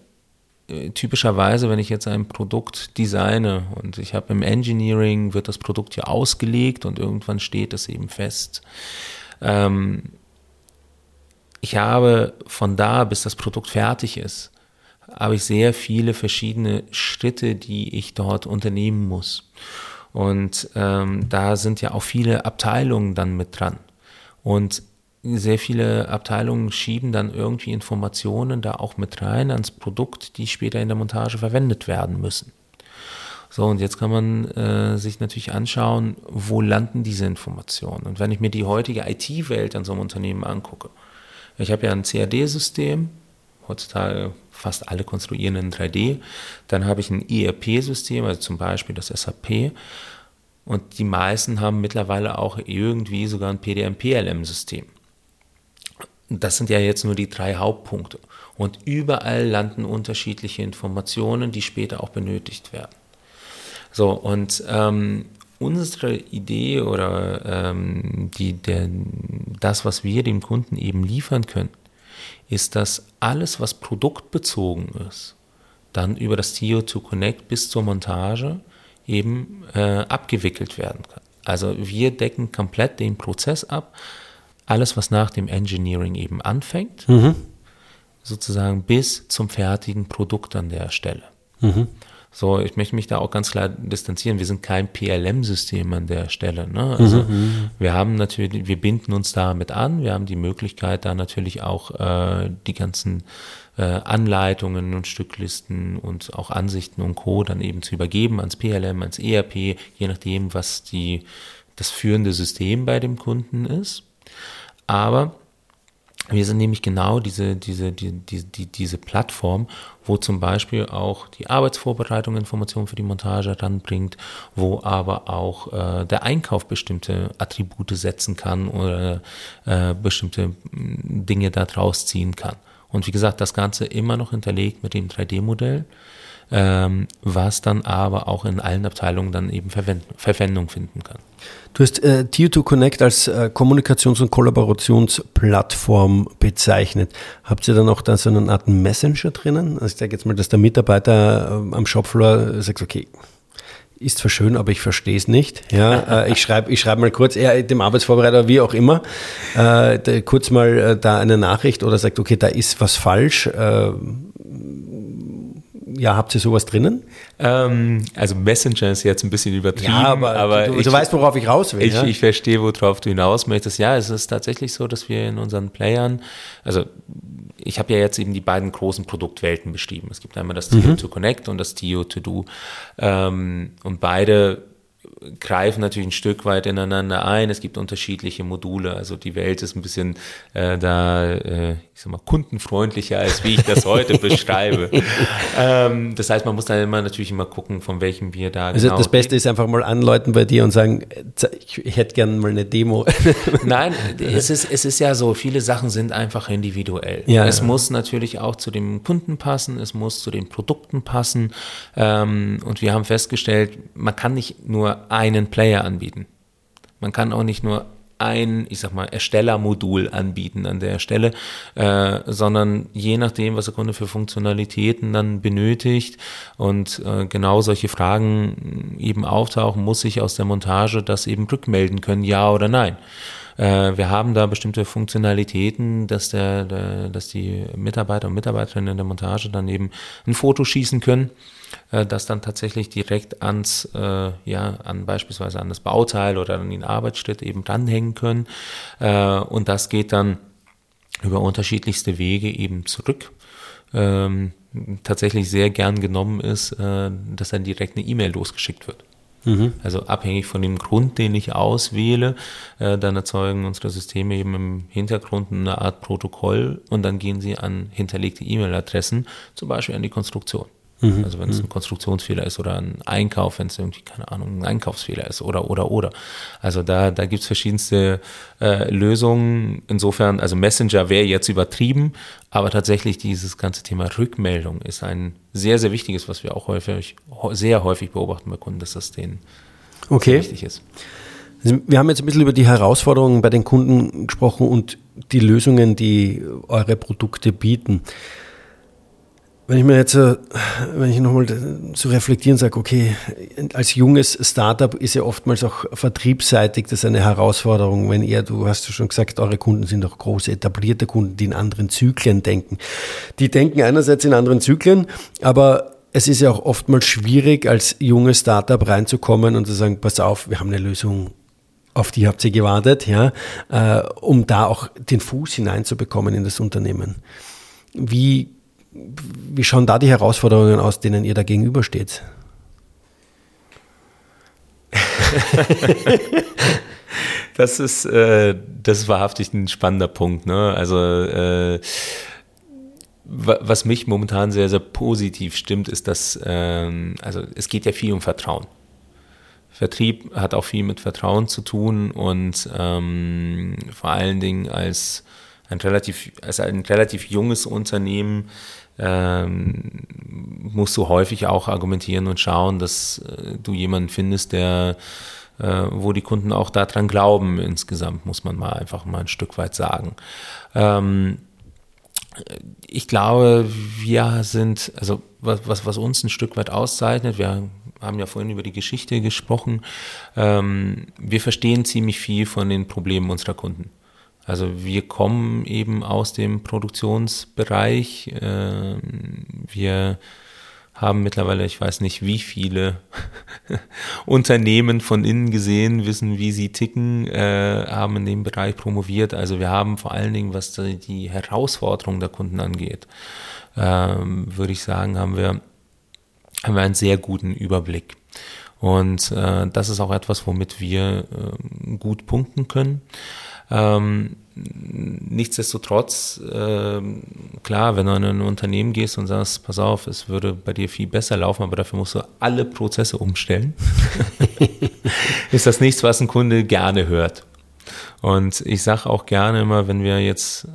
äh, typischerweise, wenn ich jetzt ein Produkt designe und ich habe im Engineering, wird das Produkt ja ausgelegt und irgendwann steht es eben fest. Ähm, ich habe von da, bis das Produkt fertig ist, habe ich sehr viele verschiedene Schritte, die ich dort unternehmen muss. Und ähm, da sind ja auch viele Abteilungen dann mit dran. Und sehr viele Abteilungen schieben dann irgendwie Informationen da auch mit rein ans Produkt, die später in der Montage verwendet werden müssen. So, und jetzt kann man äh, sich natürlich anschauen, wo landen diese Informationen. Und wenn ich mir die heutige IT-Welt an so einem Unternehmen angucke, ich habe ja ein CAD-System, heutzutage fast alle konstruieren in 3D. Dann habe ich ein ERP-System, also zum Beispiel das SAP. Und die meisten haben mittlerweile auch irgendwie sogar ein PDM-PLM-System. Das sind ja jetzt nur die drei Hauptpunkte. Und überall landen unterschiedliche Informationen, die später auch benötigt werden. So, und ähm, unsere Idee oder ähm, die, der, das, was wir dem Kunden eben liefern können, ist, dass alles, was produktbezogen ist, dann über das TO2 Connect bis zur Montage eben äh, abgewickelt werden kann. Also wir decken komplett den Prozess ab, alles, was nach dem Engineering eben anfängt, mhm. sozusagen bis zum fertigen Produkt an der Stelle. Mhm. So, ich möchte mich da auch ganz klar distanzieren. Wir sind kein PLM-System an der Stelle. Ne? Also mhm, mhm. wir haben natürlich, wir binden uns damit an. Wir haben die Möglichkeit, da natürlich auch äh, die ganzen äh, Anleitungen und Stücklisten und auch Ansichten und Co. dann eben zu übergeben ans PLM, ans ERP, je nachdem, was die, das führende System bei dem Kunden ist. Aber Wir sind nämlich genau diese, diese, die, die, die, diese Plattform, wo zum Beispiel auch die Arbeitsvorbereitung Informationen für die Montage ranbringt, wo aber auch äh, der Einkauf bestimmte Attribute setzen kann oder äh, bestimmte mm, Dinge daraus ziehen kann. Und wie gesagt, das Ganze immer noch hinterlegt mit dem 3D-Modell ähm, was dann aber auch in allen Abteilungen dann eben Verwend Verwendung finden kann. Du hast äh, Tio2 Connect als äh, Kommunikations- und Kollaborationsplattform bezeichnet. Habt ihr dann auch da so eine Art Messenger drinnen? Also ich sage jetzt mal, dass der Mitarbeiter äh, am Shopfloor sagt, okay, ist zwar schön, aber ich verstehe es nicht. Ja, äh, ich schreibe ich schreib mal kurz, er, dem Arbeitsvorbereiter, wie auch immer, äh, kurz mal äh, da eine Nachricht oder sagt, okay, da ist was falsch. Ja, habt ihr sowas drinnen? Ähm, also Messenger ist jetzt ein bisschen übertrieben. Ja, aber, aber du, ich, du, weißt, worauf ich raus will. Ich, ja? ich verstehe, worauf du hinaus möchtest. Ja, es ist tatsächlich so, dass wir in unseren Playern, also ich habe ja jetzt eben die beiden großen Produktwelten beschrieben. Es gibt einmal das Tio mhm. to Connect und das Tio to Do. Ähm, und beide greifen natürlich ein Stück weit ineinander ein. Es gibt unterschiedliche Module. Also die Welt ist ein bisschen äh, da, äh, ich sag mal, kundenfreundlicher, als wie ich das heute beschreibe. Ähm, das heißt, man muss dann immer natürlich immer gucken, von welchem wir da Also genau das Beste ist einfach mal anläuten bei dir und sagen, ich, hätte gerne mal eine Demo. Nein, es ist, es ist ja so, viele Sachen sind einfach individuell. Ja, es ja. muss natürlich auch zu dem Kunden passen, es muss zu den Produkten passen. Ähm, und wir haben festgestellt, man kann nicht nur einen Player anbieten. Man kann auch nicht nur ein, ich sag mal, Erstellermodul anbieten an der Stelle, äh, sondern je nachdem, was der Kunde für Funktionalitäten dann benötigt und äh, genau solche Fragen eben auftauchen, muss ich aus der Montage das eben rückmelden können, ja oder nein. Äh, wir haben da bestimmte Funktionalitäten, dass, der, der, dass die Mitarbeiter und Mitarbeiterinnen in der Montage dann eben ein Foto schießen können äh, das dann tatsächlich direkt ans, äh, ja, an beispielsweise an das Bauteil oder an den Arbeitsschritt eben dranhängen können. Äh, und das geht dann über unterschiedlichste Wege eben zurück. Ähm, tatsächlich sehr gern genommen ist, äh, dass dann direkt eine E-Mail losgeschickt wird. Mhm. Also abhängig von dem Grund, den ich auswähle, äh, dann erzeugen unsere Systeme eben im Hintergrund eine Art Protokoll und dann gehen sie an hinterlegte E-Mail-Adressen, zum Beispiel an die Konstruktion. Mhm. Also wenn es mhm. ein Konstruktionsfehler ist oder ein Einkauf, wenn es irgendwie, keine Ahnung, ein Einkaufsfehler ist oder, oder, oder. Also da, da gibt es verschiedenste äh, Lösungen. Insofern, also Messenger wäre jetzt übertrieben, aber tatsächlich dieses ganze Thema Rückmeldung ist ein sehr, sehr wichtiges, was wir auch häufig, sehr häufig beobachten bei Kunden, dass das denen okay. wichtig ist. Also wir haben jetzt ein bisschen über die Herausforderungen bei den Kunden gesprochen und die Lösungen, die eure Produkte bieten. Wenn ich mir jetzt, äh, wenn ich nochmal so reflektieren sage, okay, als junges Startup ist ja oftmals auch vertriebsseitig das eine Herausforderung, wenn ihr, du hast ja schon gesagt, eure Kunden sind auch große etablierte Kunden, die in anderen Zyklen denken. Die denken einerseits in anderen Zyklen, aber es ist ja auch oftmals schwierig, als junges Startup reinzukommen und zu sagen, pass auf, wir haben eine Lösung, auf die habt ihr gewartet, ja, äh, um da auch den Fuß hineinzubekommen in das Unternehmen. Wie wie schauen da die Herausforderungen aus, denen ihr da gegenübersteht? das ist, äh, das ist wahrhaftig ein spannender Punkt. Ne? Also äh, was mich momentan sehr, sehr positiv stimmt, ist, dass ähm, also es geht ja viel um Vertrauen. Vertrieb hat auch viel mit Vertrauen zu tun und ähm, vor allen Dingen als ein relativ, als ein relativ junges Unternehmen ähm, musst du häufig auch argumentieren und schauen, dass äh, du jemanden findest, der äh, wo die Kunden auch daran glauben insgesamt, muss man mal einfach mal ein Stück weit sagen. Ähm, ich glaube, wir sind, also was, was, was uns ein Stück weit auszeichnet, wir haben ja vorhin über die Geschichte gesprochen, ähm, wir verstehen ziemlich viel von den Problemen unserer Kunden. Also wir kommen eben aus dem Produktionsbereich. Ähm, wir haben mittlerweile, ich weiß nicht wie viele Unternehmen von innen gesehen, wissen, wie sie ticken, äh, haben in dem Bereich promoviert. Also wir haben vor allen Dingen, was die Herausforderungen der Kunden angeht, ähm, würde ich sagen, haben wir, haben wir einen sehr guten Überblick. Und äh, das ist auch etwas, womit wir äh, gut punkten können. Ähm, nichtsdestotrotz, äh, klar, wenn du in ein Unternehmen gehst und sagst, pass auf, es würde bei dir viel besser laufen, aber dafür musst du alle Prozesse umstellen, ist das nichts, was ein Kunde gerne hört. Und ich sage auch gerne immer, wenn wir jetzt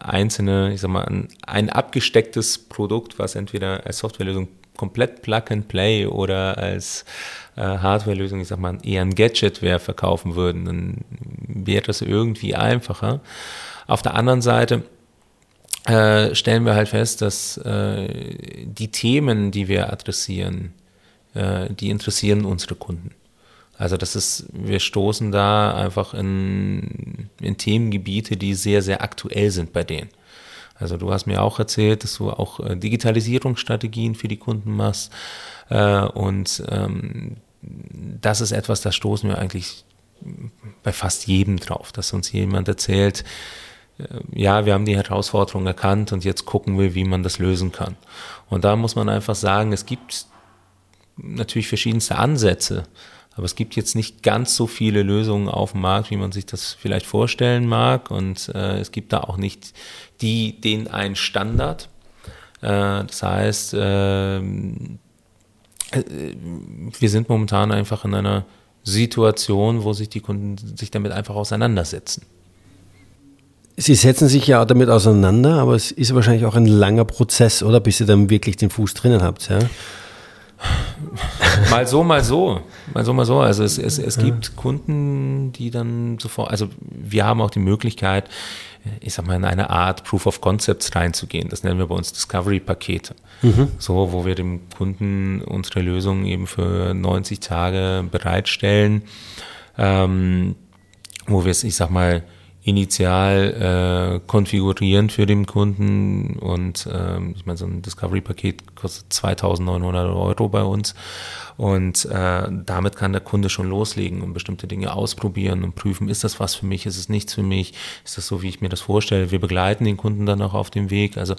einzelne, ich sag mal, ein, ein abgestecktes Produkt, was entweder als Softwarelösung komplett Plug and Play oder als äh, Hardwarelösung, ich sag mal, eher ein Gadget wäre, verkaufen würden, dann wäre das irgendwie einfacher. Auf der anderen Seite äh, stellen wir halt fest, dass äh, die Themen, die wir adressieren, äh, die interessieren unsere Kunden. Also das ist, wir stoßen da einfach in, in Themengebiete, die sehr, sehr aktuell sind bei denen. Also du hast mir auch erzählt, dass du auch äh, Digitalisierungsstrategien für die Kunden machst. Äh, und ähm, das ist etwas, da stoßen wir eigentlich bei fast jedem drauf, dass uns jemand erzählt, äh, ja, wir haben die Herausforderung erkannt und jetzt gucken wir, wie man das lösen kann. Und da muss man einfach sagen, es gibt natürlich verschiedenste Ansätze. Aber es gibt jetzt nicht ganz so viele Lösungen auf dem Markt, wie man sich das vielleicht vorstellen mag. Und äh, es gibt da auch nicht die, den einen Standard. Äh, das heißt, äh, wir sind momentan einfach in einer Situation, wo sich die Kunden sich damit einfach auseinandersetzen. Sie setzen sich ja damit auseinander, aber es ist wahrscheinlich auch ein langer Prozess, oder? Bis Sie dann wirklich den Fuß drinnen habt, ja? mal so, mal so. Mal so, mal so. Also es, es, es gibt Kunden, die dann sofort, also wir haben auch die Möglichkeit, ich sag mal, in eine Art Proof of Concepts reinzugehen. Das nennen wir bei uns Discovery-Pakete. Mhm. So, wo wir dem Kunden unsere Lösung eben für 90 Tage bereitstellen, ähm, wo wir es, ich sag mal, initial äh, konfigurieren für den Kunden und ähm, ich meine, so ein Discovery-Paket kostet 2900 Euro bei uns und äh, damit kann der Kunde schon loslegen und bestimmte Dinge ausprobieren und prüfen, ist das was für mich, ist es nichts für mich, ist das so, wie ich mir das vorstelle. Wir begleiten den Kunden dann auch auf dem Weg. Also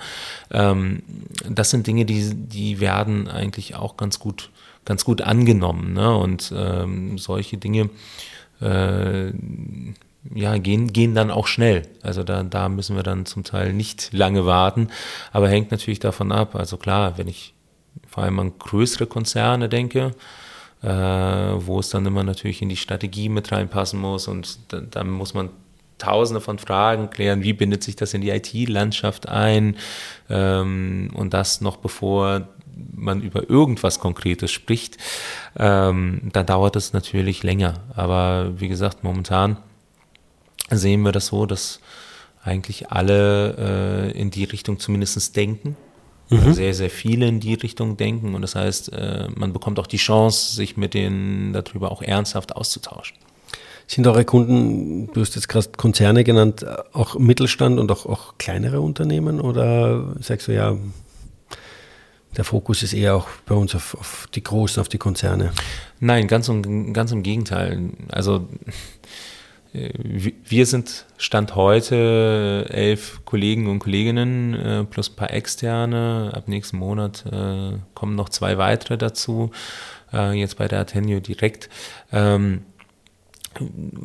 ähm, das sind Dinge, die, die werden eigentlich auch ganz gut, ganz gut angenommen. Ne? Und ähm, solche Dinge äh, ja, gehen, gehen dann auch schnell. Also da, da müssen wir dann zum Teil nicht lange warten, aber hängt natürlich davon ab. Also klar, wenn ich vor allem an größere Konzerne denke, äh, wo es dann immer natürlich in die Strategie mit reinpassen muss und da, dann muss man tausende von Fragen klären, wie bindet sich das in die IT-Landschaft ein ähm, und das noch bevor man über irgendwas Konkretes spricht, ähm, dann dauert es natürlich länger. Aber wie gesagt, momentan sehen wir das so, dass eigentlich alle äh, in die Richtung zumindest denken. Mhm. Sehr, sehr viele in die Richtung denken. Und das heißt, äh, man bekommt auch die Chance, sich mit denen darüber auch ernsthaft auszutauschen. Sind eure Kunden, du hast jetzt gerade Konzerne genannt, auch Mittelstand und auch, auch kleinere Unternehmen? Oder sagst du ja, der Fokus ist eher auch bei uns auf, auf die Großen, auf die Konzerne? Nein, ganz, um, ganz im Gegenteil. Also wir sind Stand heute elf Kollegen und Kolleginnen äh, plus ein paar externe. Ab nächsten Monat äh, kommen noch zwei weitere dazu, äh, jetzt bei der Atenio direkt. Ähm,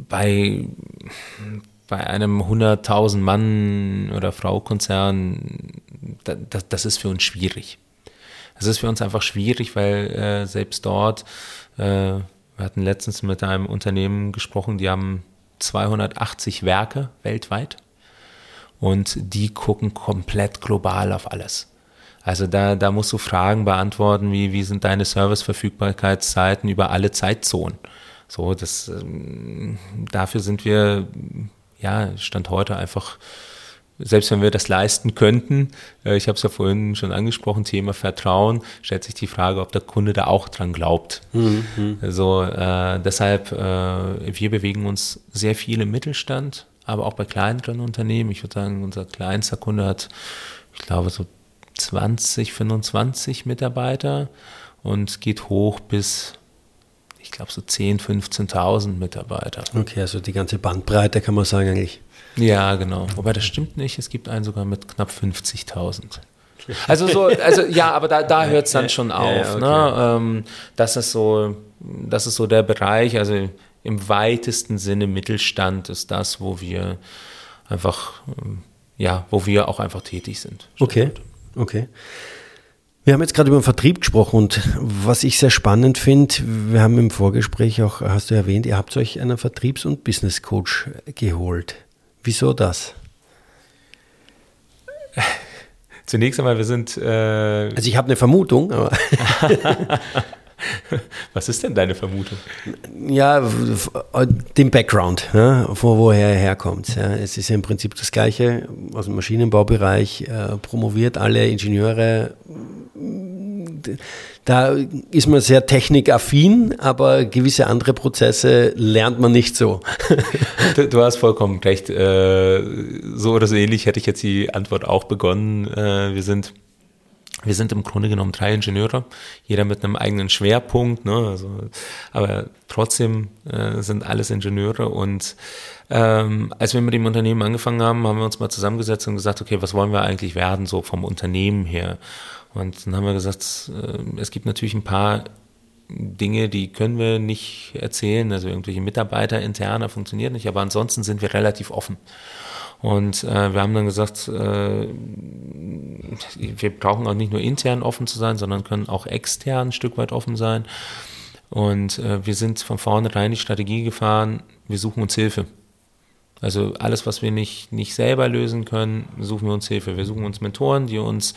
bei, bei einem 100.000 Mann oder Frau Konzern, das, das ist für uns schwierig. Das ist für uns einfach schwierig, weil selbst dort, wir hatten letztens mit einem Unternehmen gesprochen, die haben 280 Werke weltweit und die gucken komplett global auf alles. Also da, da musst du Fragen beantworten, wie, wie sind deine Serviceverfügbarkeitszeiten über alle Zeitzonen. So, das, ähm, dafür sind wir, ja, Stand heute einfach selbst wenn wir das leisten könnten, äh, ich habe es ja vorhin schon angesprochen, Thema Vertrauen, stellt sich die Frage, ob der Kunde da auch dran glaubt. Mhm. Also äh, deshalb, äh, wir bewegen uns sehr viel im Mittelstand, aber auch bei kleineren Unternehmen. Ich würde sagen, unser kleinster Kunde hat, ich glaube, so 20, 25 Mitarbeiter und geht hoch bis ich glaube, so 10.000, 15.000 Mitarbeiter. Okay, also die ganze Bandbreite kann man sagen eigentlich. Ja, genau. Wobei das stimmt nicht. Es gibt einen sogar mit knapp 50.000. Also so, also ja, aber da, da hört es dann schon auf. Ja, ja, okay. ne? das ist so, das ist so der Bereich. Also im weitesten Sinne Mittelstand ist das, wo wir einfach, ähm, ja, wo wir auch einfach tätig sind. Okay, okay. Wir haben jetzt gerade über den Vertrieb gesprochen und was ich sehr spannend finde, wir haben im Vorgespräch auch, hast du erwähnt, ihr habt euch einen Vertriebs- und Business Coach geholt. Wieso das? Zunächst einmal, wir sind. Äh also ich habe eine Vermutung, aber. Was ist denn deine Vermutung? Ja, den Background, ja, von woher er herkommt. Ja. Es ist ja im Prinzip das Gleiche aus dem Maschinenbaubereich, äh, promoviert alle Ingenieure. Da ist man sehr technikaffin, aber gewisse andere Prozesse lernt man nicht so. du, du, hast vollkommen recht. Äh, so oder so ähnlich hätte ich jetzt die Antwort auch begonnen. Äh, wir sind wir sind im Grunde genommen drei Ingenieure, jeder mit einem eigenen Schwerpunkt, ne? also, aber trotzdem äh, sind alles Ingenieure und ähm, als wir mit dem Unternehmen angefangen haben, haben wir uns mal zusammengesetzt und gesagt, okay, was wollen wir eigentlich werden, so vom Unternehmen her? Und dann haben wir gesagt, äh, es gibt natürlich ein paar Dinge, die können wir nicht erzählen, also irgendwelche Mitarbeiter interner funktioniert nicht, aber ansonsten sind wir relativ offen. Und äh, wir haben dann gesagt, äh, wir brauchen auch nicht nur intern offen zu sein, sondern können auch extern ein Stück weit offen sein. Und äh, wir sind von vornherein die Strategie gefahren, wir suchen uns Hilfe. Also alles, was wir nicht, nicht selber lösen können, suchen wir uns Hilfe. Wir suchen uns Mentoren, die uns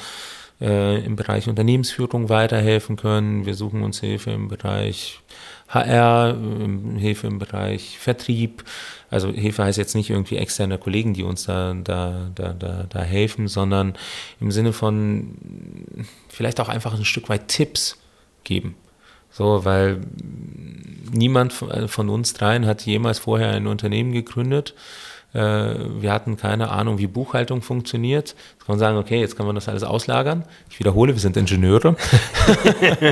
äh, im Bereich Unternehmensführung weiterhelfen können. Wir suchen uns Hilfe im Bereich HR, Hilfe im Bereich Vertrieb. Also Hilfe heißt jetzt nicht irgendwie externe Kollegen, die uns da, da, da, da, da helfen, sondern im Sinne von vielleicht auch einfach ein Stück weit Tipps geben. So, weil niemand von uns dreien hat jemals vorher ein Unternehmen gegründet äh, wir hatten keine Ahnung, wie Buchhaltung funktioniert. Jetzt kann man sagen, okay, jetzt kann man das alles auslagern. Ich wiederhole, wir sind Ingenieure.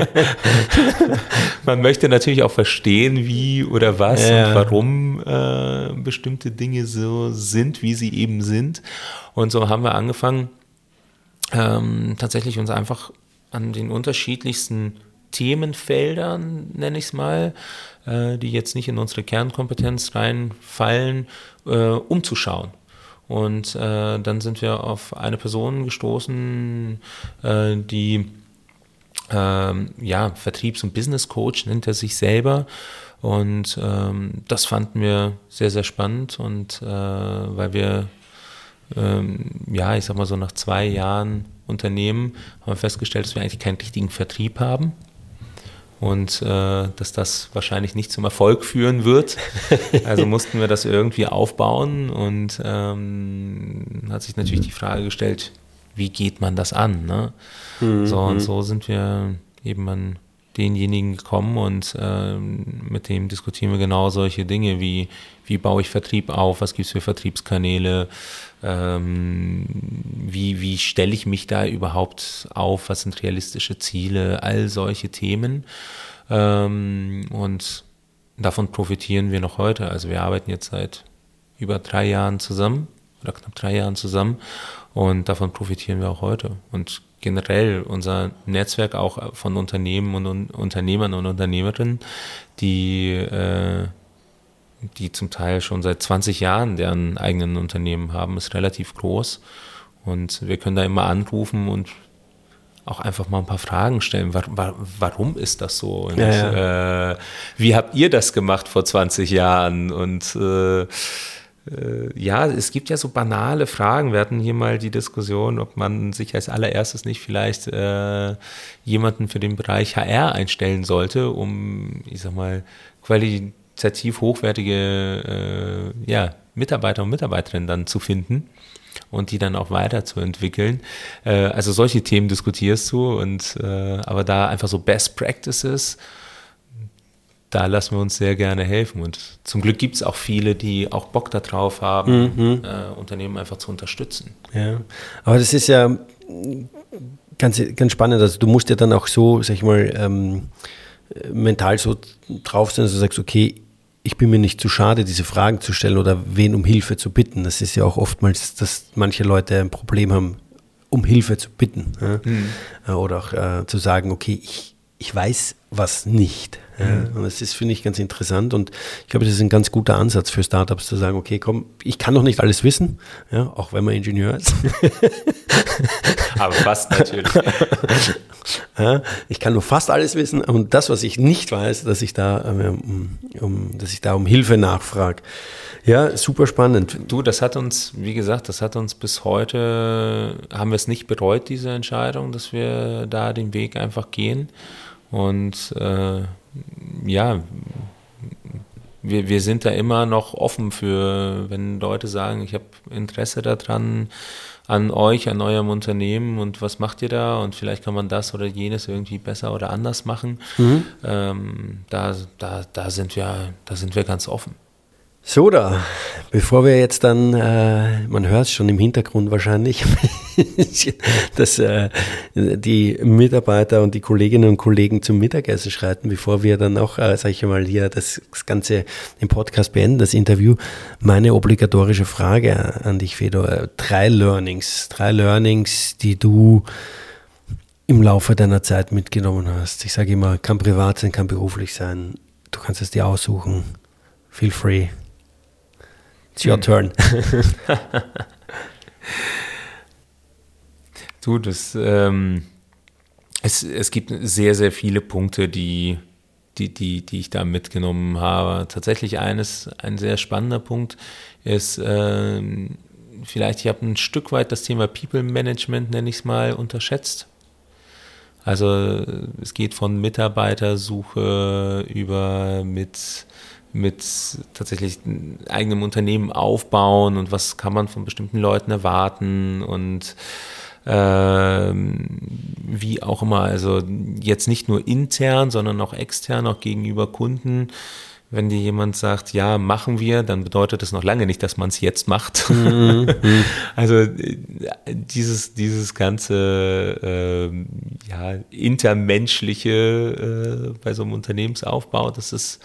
man möchte natürlich auch verstehen, wie oder was ja. und warum äh, bestimmte Dinge so sind, wie sie eben sind. Und so haben wir angefangen, ähm, tatsächlich uns einfach an den unterschiedlichsten Themenfeldern, nenne ich es mal, äh, die jetzt nicht in unsere Kernkompetenz reinfallen, äh, umzuschauen. Und äh, dann sind wir auf eine Person gestoßen, äh, die ähm, ja, Vertriebs- und Business Coach nennt er sich selber. Und ähm, das fanden wir sehr, sehr spannend und äh, weil wir, ähm, ja, ich sag mal so nach zwei Jahren Unternehmen haben wir festgestellt, dass wir eigentlich keinen richtigen Vertrieb haben und äh, dass das wahrscheinlich nicht zum Erfolg führen wird. Also mussten wir das irgendwie aufbauen und ähm, hat sich natürlich die Frage gestellt, wie geht man das an? Ne? Mhm. So und mhm. so sind wir eben an denjenigen gekommen und äh, mit dem diskutieren wir genau solche Dinge wie, wie baue ich Vertrieb auf, was gibt es für Vertriebskanäle, ähm, wie, wie stelle ich mich da überhaupt auf, was sind realistische Ziele, all solche Themen. Ähm, und davon profitieren wir noch heute. Also wir arbeiten jetzt seit über drei Jahren zusammen oder knapp drei Jahren zusammen und davon profitieren wir auch heute. Und generell unser Netzwerk auch von Unternehmen und Unternehmern und Unternehmerinnen, die, äh, die zum Teil schon seit 20 Jahren deren eigenen Unternehmen haben, ist relativ groß. Und wir können da immer anrufen und auch einfach mal ein paar Fragen stellen. Warum ist das so? Und, ja, ja. Äh, wie habt ihr das gemacht vor 20 Jahren? Und äh, äh, ja, es gibt ja so banale Fragen. Wir hatten hier mal die Diskussion, ob man sich als allererstes nicht vielleicht äh, jemanden für den Bereich HR einstellen sollte, um, ich sag mal, qualitativ hochwertige äh, ja, Mitarbeiter und Mitarbeiterinnen dann zu finden und die dann auch weiterzuentwickeln. Äh, also solche Themen diskutierst du und äh, aber da einfach so Best Practices da lassen wir uns sehr gerne helfen. Und zum Glück gibt es auch viele, die auch Bock darauf haben, mhm. äh, Unternehmen einfach zu unterstützen. Ja, aber das ist ja ganz, ganz spannend. Also du musst ja dann auch so, sag ich mal, ähm, mental so drauf sein, dass du sagst, okay, ich bin mir nicht zu schade, diese Fragen zu stellen oder wen um Hilfe zu bitten. Das ist ja auch oftmals, dass manche Leute ein Problem haben, um Hilfe zu bitten. Ja? Mhm. Oder auch äh, zu sagen, okay, ich, ich weiß was nicht. Ja. Und das ist, finde ich, ganz interessant. Und ich glaube, das ist ein ganz guter Ansatz für Startups zu sagen, okay, komm, ich kann noch nicht alles wissen, ja, auch wenn man Ingenieur ist. Aber fast natürlich. Ja, ich kann nur fast alles wissen. Und das, was ich nicht weiß, dass ich da, um, um dass ich da um Hilfe nachfrage. Ja, super spannend. Du, das hat uns, wie gesagt, das hat uns bis heute, haben wir es nicht bereut, diese Entscheidung, dass wir da den Weg einfach gehen. Und äh, ja, wir, wir sind da immer noch offen für, wenn Leute sagen, ich habe Interesse daran, an euch, an eurem Unternehmen und was macht ihr da und vielleicht kann man das oder jenes irgendwie besser oder anders machen. Mhm. Ähm, da, da, da, sind wir, da sind wir ganz offen. So da, bevor wir jetzt dann, äh, man hört es schon im Hintergrund wahrscheinlich, dass äh, die Mitarbeiter und die Kolleginnen und Kollegen zum Mittagessen schreiten, bevor wir dann auch, äh, sage ich mal, hier das, Ganze im Podcast beenden, das Interview. Meine obligatorische Frage an dich, Fedor. Drei Learnings, drei Learnings, die du im Laufe deiner Zeit mitgenommen hast. Ich sage immer, kann privat sein, kann beruflich sein. Du kannst es dir aussuchen. Feel free. It's your turn. du, das, ähm, es, es gibt sehr, sehr viele Punkte, die, die, die, die ich da mitgenommen habe. Tatsächlich eines, ein sehr spannender Punkt ist, ähm, vielleicht, ich habe ein Stück weit das Thema People Management, nenne ich es mal, unterschätzt. Also es geht von Mitarbeitersuche über mit mit tatsächlich eigenem Unternehmen aufbauen und was kann man von bestimmten Leuten erwarten und äh, wie auch immer, also jetzt nicht nur intern, sondern auch extern, auch gegenüber Kunden. Wenn dir jemand sagt, ja, machen wir, dann bedeutet das noch lange nicht, dass man es jetzt macht. Mhm. also dieses, dieses ganze äh, ja, intermenschliche äh, bei so einem Unternehmensaufbau, das ist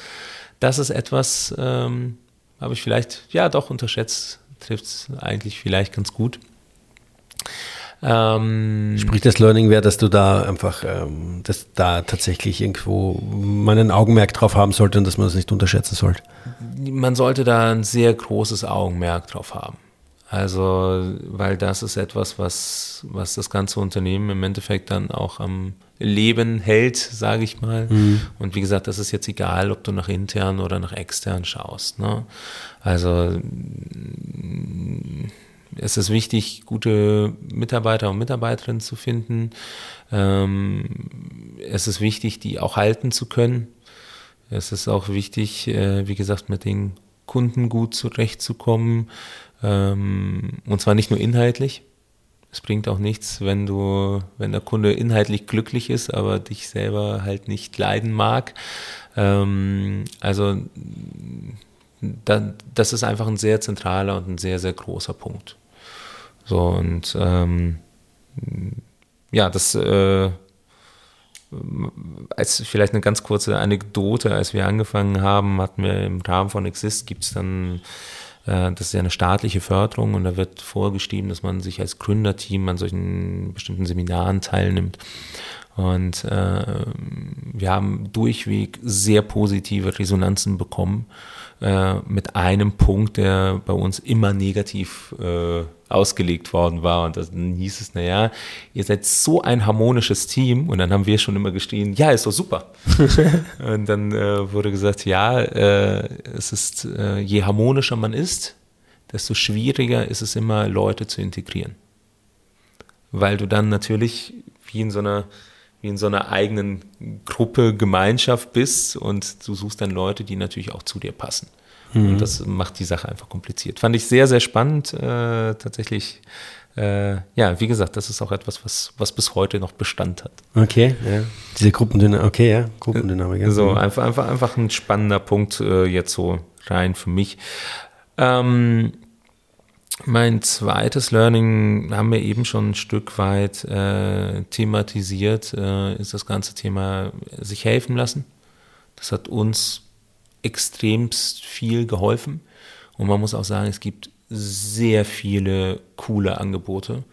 das ist etwas, ähm, habe ich vielleicht, ja doch unterschätzt, trifft es eigentlich vielleicht ganz gut. Ähm, Sprich, das Learning wäre, dass du da einfach, ähm, dass da tatsächlich irgendwo man ein Augenmerk drauf haben sollte und dass man das nicht unterschätzen sollte. Man sollte da ein sehr großes Augenmerk drauf haben. Also, weil das ist etwas, was, was das ganze Unternehmen im Endeffekt dann auch am Leben hält, sage ich mal. Mhm. Und wie gesagt, das ist jetzt egal, ob du nach intern oder nach extern schaust. Ne? Also es ist wichtig, gute Mitarbeiter und Mitarbeiterinnen zu finden. Ähm, es ist wichtig, die auch halten zu können. Es ist auch wichtig, äh, wie gesagt, mit den Kunden gut zurechtzukommen. Ähm, und zwar nicht nur inhaltlich. Es bringt auch nichts, wenn du, wenn der Kunde inhaltlich glücklich ist, aber dich selber halt nicht leiden mag. Ähm, also da, das ist einfach ein sehr zentraler und ein sehr, sehr großer Punkt. So und ähm, ja, das äh, als vielleicht eine ganz kurze Anekdote, als wir angefangen haben, hatten wir im Rahmen von Exist gibt es dann das ist ja eine staatliche Förderung und da wird vorgeschrieben, dass man sich als Gründerteam an solchen bestimmten Seminaren teilnimmt. Und äh, wir haben durchweg sehr positive Resonanzen bekommen äh, mit einem Punkt, der bei uns immer negativ äh, ausgelegt worden war. Und dann hieß es, naja, ihr seid so ein harmonisches Team. Und dann haben wir schon immer geschrien, ja, ist doch super. und dann äh, wurde gesagt, ja, äh, es ist, äh, je harmonischer man ist, desto schwieriger ist es immer, Leute zu integrieren. Weil du dann natürlich wie in so einer wie in so einer eigenen Gruppe, Gemeinschaft bist und du suchst dann Leute, die natürlich auch zu dir passen. Mhm. Und das macht die Sache einfach kompliziert. Fand ich sehr, sehr spannend. Äh, tatsächlich, äh, ja, wie gesagt, das ist auch etwas, was, was bis heute noch Bestand hat. Okay, ja. Diese Gruppendynamik, okay, ja, Gruppendynamik. Ja. So, mhm. einfach, einfach, einfach ein spannender Punkt äh, jetzt so rein für mich. Ähm, mein zweites Learning haben wir eben schon ein Stück weit äh, thematisiert, äh, ist das ganze Thema sich helfen lassen. Das hat uns extremst viel geholfen. Und man muss auch sagen, es gibt sehr viele coole Angebote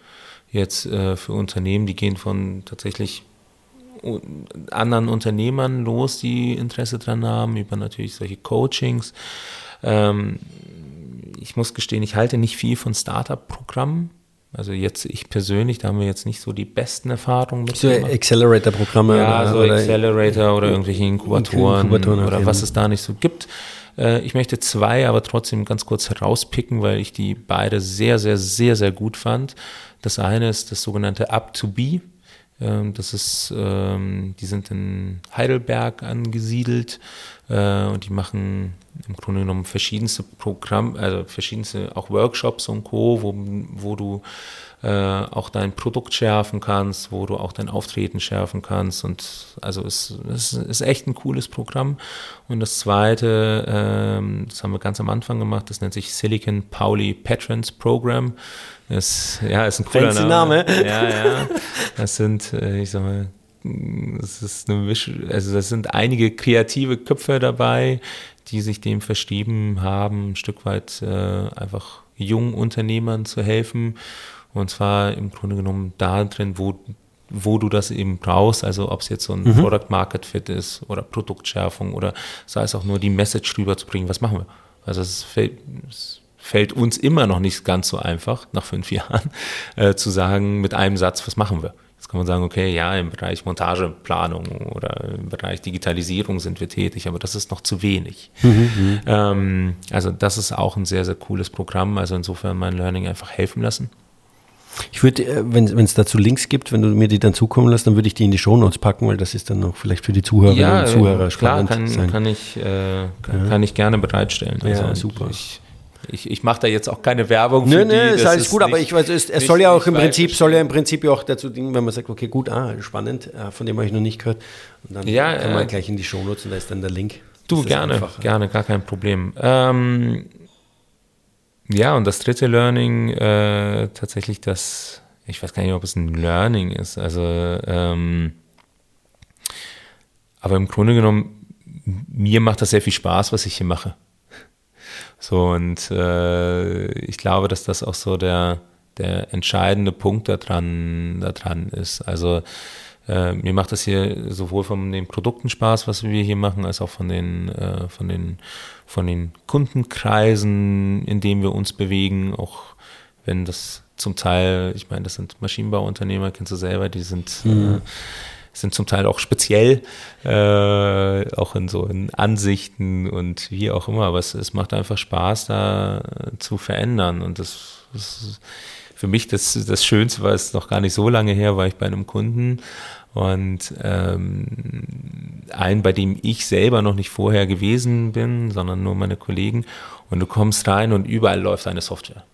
jetzt äh, für Unternehmen, die gehen von tatsächlich anderen Unternehmern los, die Interesse dran haben, über natürlich solche Coachings. Ähm, ich muss gestehen, ich halte nicht viel von Startup-Programmen. Also jetzt ich persönlich, da haben wir jetzt nicht so die besten Erfahrungen mit. So Accelerator-Programme. Ja, oder, so oder Accelerator oder irgendwelche Inkubatoren, Inkubatoren oder was es da nicht so gibt. Äh, ich möchte zwei aber trotzdem ganz kurz herauspicken, weil ich die beide sehr, sehr, sehr, sehr gut fand. Das eine ist das sogenannte Up to Be. Ähm, das ist, ähm, die sind in Heidelberg angesiedelt äh, und die machen im Grunde genommen verschiedenste Programme, also verschiedenste auch Workshops und Co., wo, wo du äh, auch dein Produkt schärfen kannst, wo du auch dein Auftreten schärfen kannst. Und also es, es ist echt ein cooles Programm. Und das zweite, ähm, das haben wir ganz am Anfang gemacht, das nennt sich Silicon Pauli Patrons Program. Das, ja, ist ein cooler Fancy Name. Name. Ja, ja. Das sind, äh, ich sag mal, das ist eine Misch also das sind einige kreative Köpfe dabei, die sich dem verschrieben haben, ein Stück weit äh, einfach jungen Unternehmern zu helfen. Und zwar im Grunde genommen da drin, wo, wo du das eben brauchst, also ob es jetzt so ein mhm. Product Market Fit ist oder Produktschärfung oder sei es auch nur die Message rüberzubringen, was machen wir? Also es fällt, es fällt uns immer noch nicht ganz so einfach, nach fünf Jahren, äh, zu sagen mit einem Satz, was machen wir? Jetzt kann man sagen, okay, ja, im Bereich Montageplanung oder im Bereich Digitalisierung sind wir tätig, aber das ist noch zu wenig. Mhm, mhm. ähm, also das ist auch ein sehr, sehr cooles Programm. Also insofern mein Learning einfach helfen lassen. Ich würde, äh, wenn es dazu Links gibt, wenn du mir die dann zukommen lässt, dann würde ich die in die Shownotes packen, weil das ist dann auch vielleicht für die Zuhörerinnen ja, und Zuhörer äh, spannend. Klar, kann, sein. kann ich, äh, kann, ja. kann, ich gerne bereitstellen. Also ja, super. Ich, ich, ich mache da jetzt auch keine Werbung für nö, nö, ist alles ist gut, aber ich weiß, es, es soll ja auch im Prinzip, soll ja im Prinzip auch dazu dienen, wenn man sagt, okay, gut, ah, spannend, äh, von dem habe ich noch nicht gehört. Und dann ja, kann man äh, gleich in die Shownotes und da ist dann der Link. Du, gerne, einfacher. gerne, gar kein Problem. Ähm, ja, und das dritte Learning, äh, tatsächlich das, ich weiß gar nicht, ob es ein Learning ist, also, ähm, aber im Grunde genommen, mir macht das sehr viel Spaß, was ich hier mache. So, und äh, ich glaube, dass das auch so der, der entscheidende Punkt daran, daran ist. Also äh, mir macht das hier sowohl von den Produkten Spaß, was wir hier machen, als auch von den, äh, von den, von den Kundenkreisen, in denen wir uns bewegen, auch wenn das zum Teil, ich meine, das sind Maschinenbauunternehmer, kennst du selber, die sind mhm. äh, sind zum Teil auch speziell, äh, auch in so in Ansichten und wie auch immer. Aber es, es macht einfach Spaß, da zu verändern. Und das, das für mich das, das Schönste war es noch gar nicht so lange her, war ich bei einem Kunden und ähm, einen, bei dem ich selber noch nicht vorher gewesen bin, sondern nur meine Kollegen. Und du kommst rein und überall läuft eine Software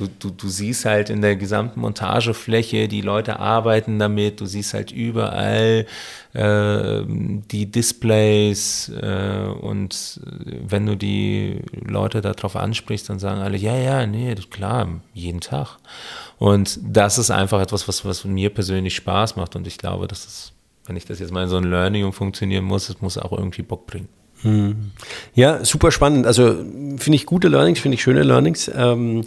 du, du, du siehst halt in der gesamten Montagefläche, die Leute arbeiten damit, du siehst halt überall äh, die Displays äh, und wenn du die Leute darauf ansprichst, dann sagen alle, ja, ja, nee, klar, jeden Tag. Und das ist einfach etwas, was, was mir persönlich Spaß macht und ich glaube, dass es, wenn ich das jetzt mal in so ein Learning funktionieren muss, es muss auch irgendwie Bock bringen. Hm. Ja, super spannend. Also finde ich gute Learnings, finde ich schöne Learnings. Ähm,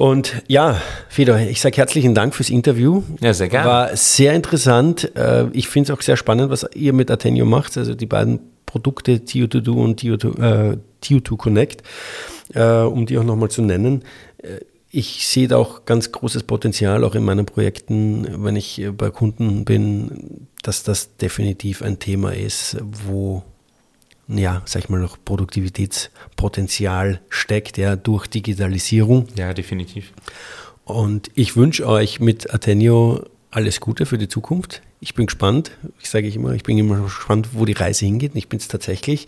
und ja, Fedor, ich sage herzlichen Dank fürs Interview. Ja, sehr gerne. War sehr interessant. Äh, ich finde es auch sehr spannend, was ihr mit Atenio macht. Also die beiden Produkte TU2Do und TU2, äh, TU2 Connect, äh, um die auch nochmal zu nennen. Ich sehe da auch ganz großes Potenzial, auch in meinen Projekten, wenn ich bei Kunden bin, dass das definitiv ein Thema ist, wo ja, sag ich mal, noch Produktivitätspotenzial steckt, ja, durch Digitalisierung. Ja, definitiv. Und ich wünsche euch mit Atenio alles Gute für die Zukunft. Ich bin gespannt. Ich sage ich immer, ich bin immer gespannt, wo die Reise hingeht. Ich bin es tatsächlich.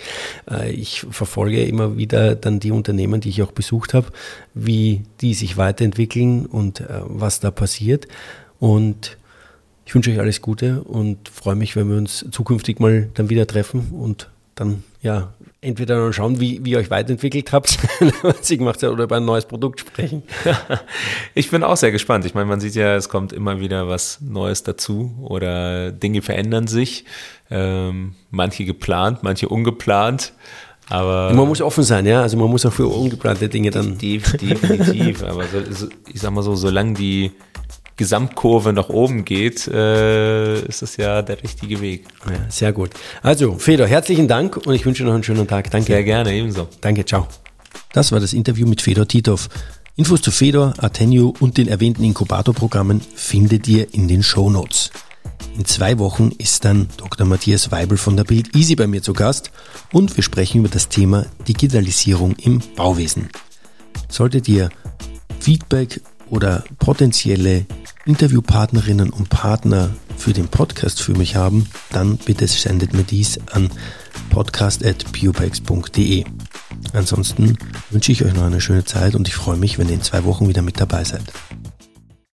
Äh, ich verfolge immer wieder dann die Unternehmen, die ich auch besucht habe, wie die sich weiterentwickeln und äh, was da passiert. Und ich wünsche euch alles Gute und freue mich, wenn wir uns zukünftig mal dann wieder treffen und dann ja, entweder dann schauen, wie, wie ihr euch weiterentwickelt habt, was ihr gemacht habt, oder über ein neues Produkt sprechen. ich bin auch sehr gespannt. Ich meine, man sieht ja, es kommt immer wieder was Neues dazu oder Dinge verändern sich. Ähm, manche geplant, manche ungeplant. Aber man muss offen sein, ja. Also man muss auch für ungeplante Dinge dann. Definitiv, aber so, ich sag mal so, solange die Gesamtkurve nach oben geht, äh, ist das ja der richtige Weg. Ja, sehr gut. Also, Fedor, herzlichen Dank und ich wünsche noch einen schönen Tag. Danke. Sehr gerne, ebenso. Danke, ciao. Das war das Interview mit Fedor Titov. Infos zu Fedor, Atenio und den erwähnten Inkubatorprogrammen findet ihr in den Show Notes. In zwei Wochen ist dann Dr. Matthias Weibel von der Bild Easy bei mir zu Gast und wir sprechen über das Thema Digitalisierung im Bauwesen. Solltet ihr Feedback oder potenzielle Interviewpartnerinnen und Partner für den Podcast für mich haben, dann bitte sendet mir dies an podcast.pupex.de. Ansonsten wünsche ich euch noch eine schöne Zeit und ich freue mich, wenn ihr in zwei Wochen wieder mit dabei seid.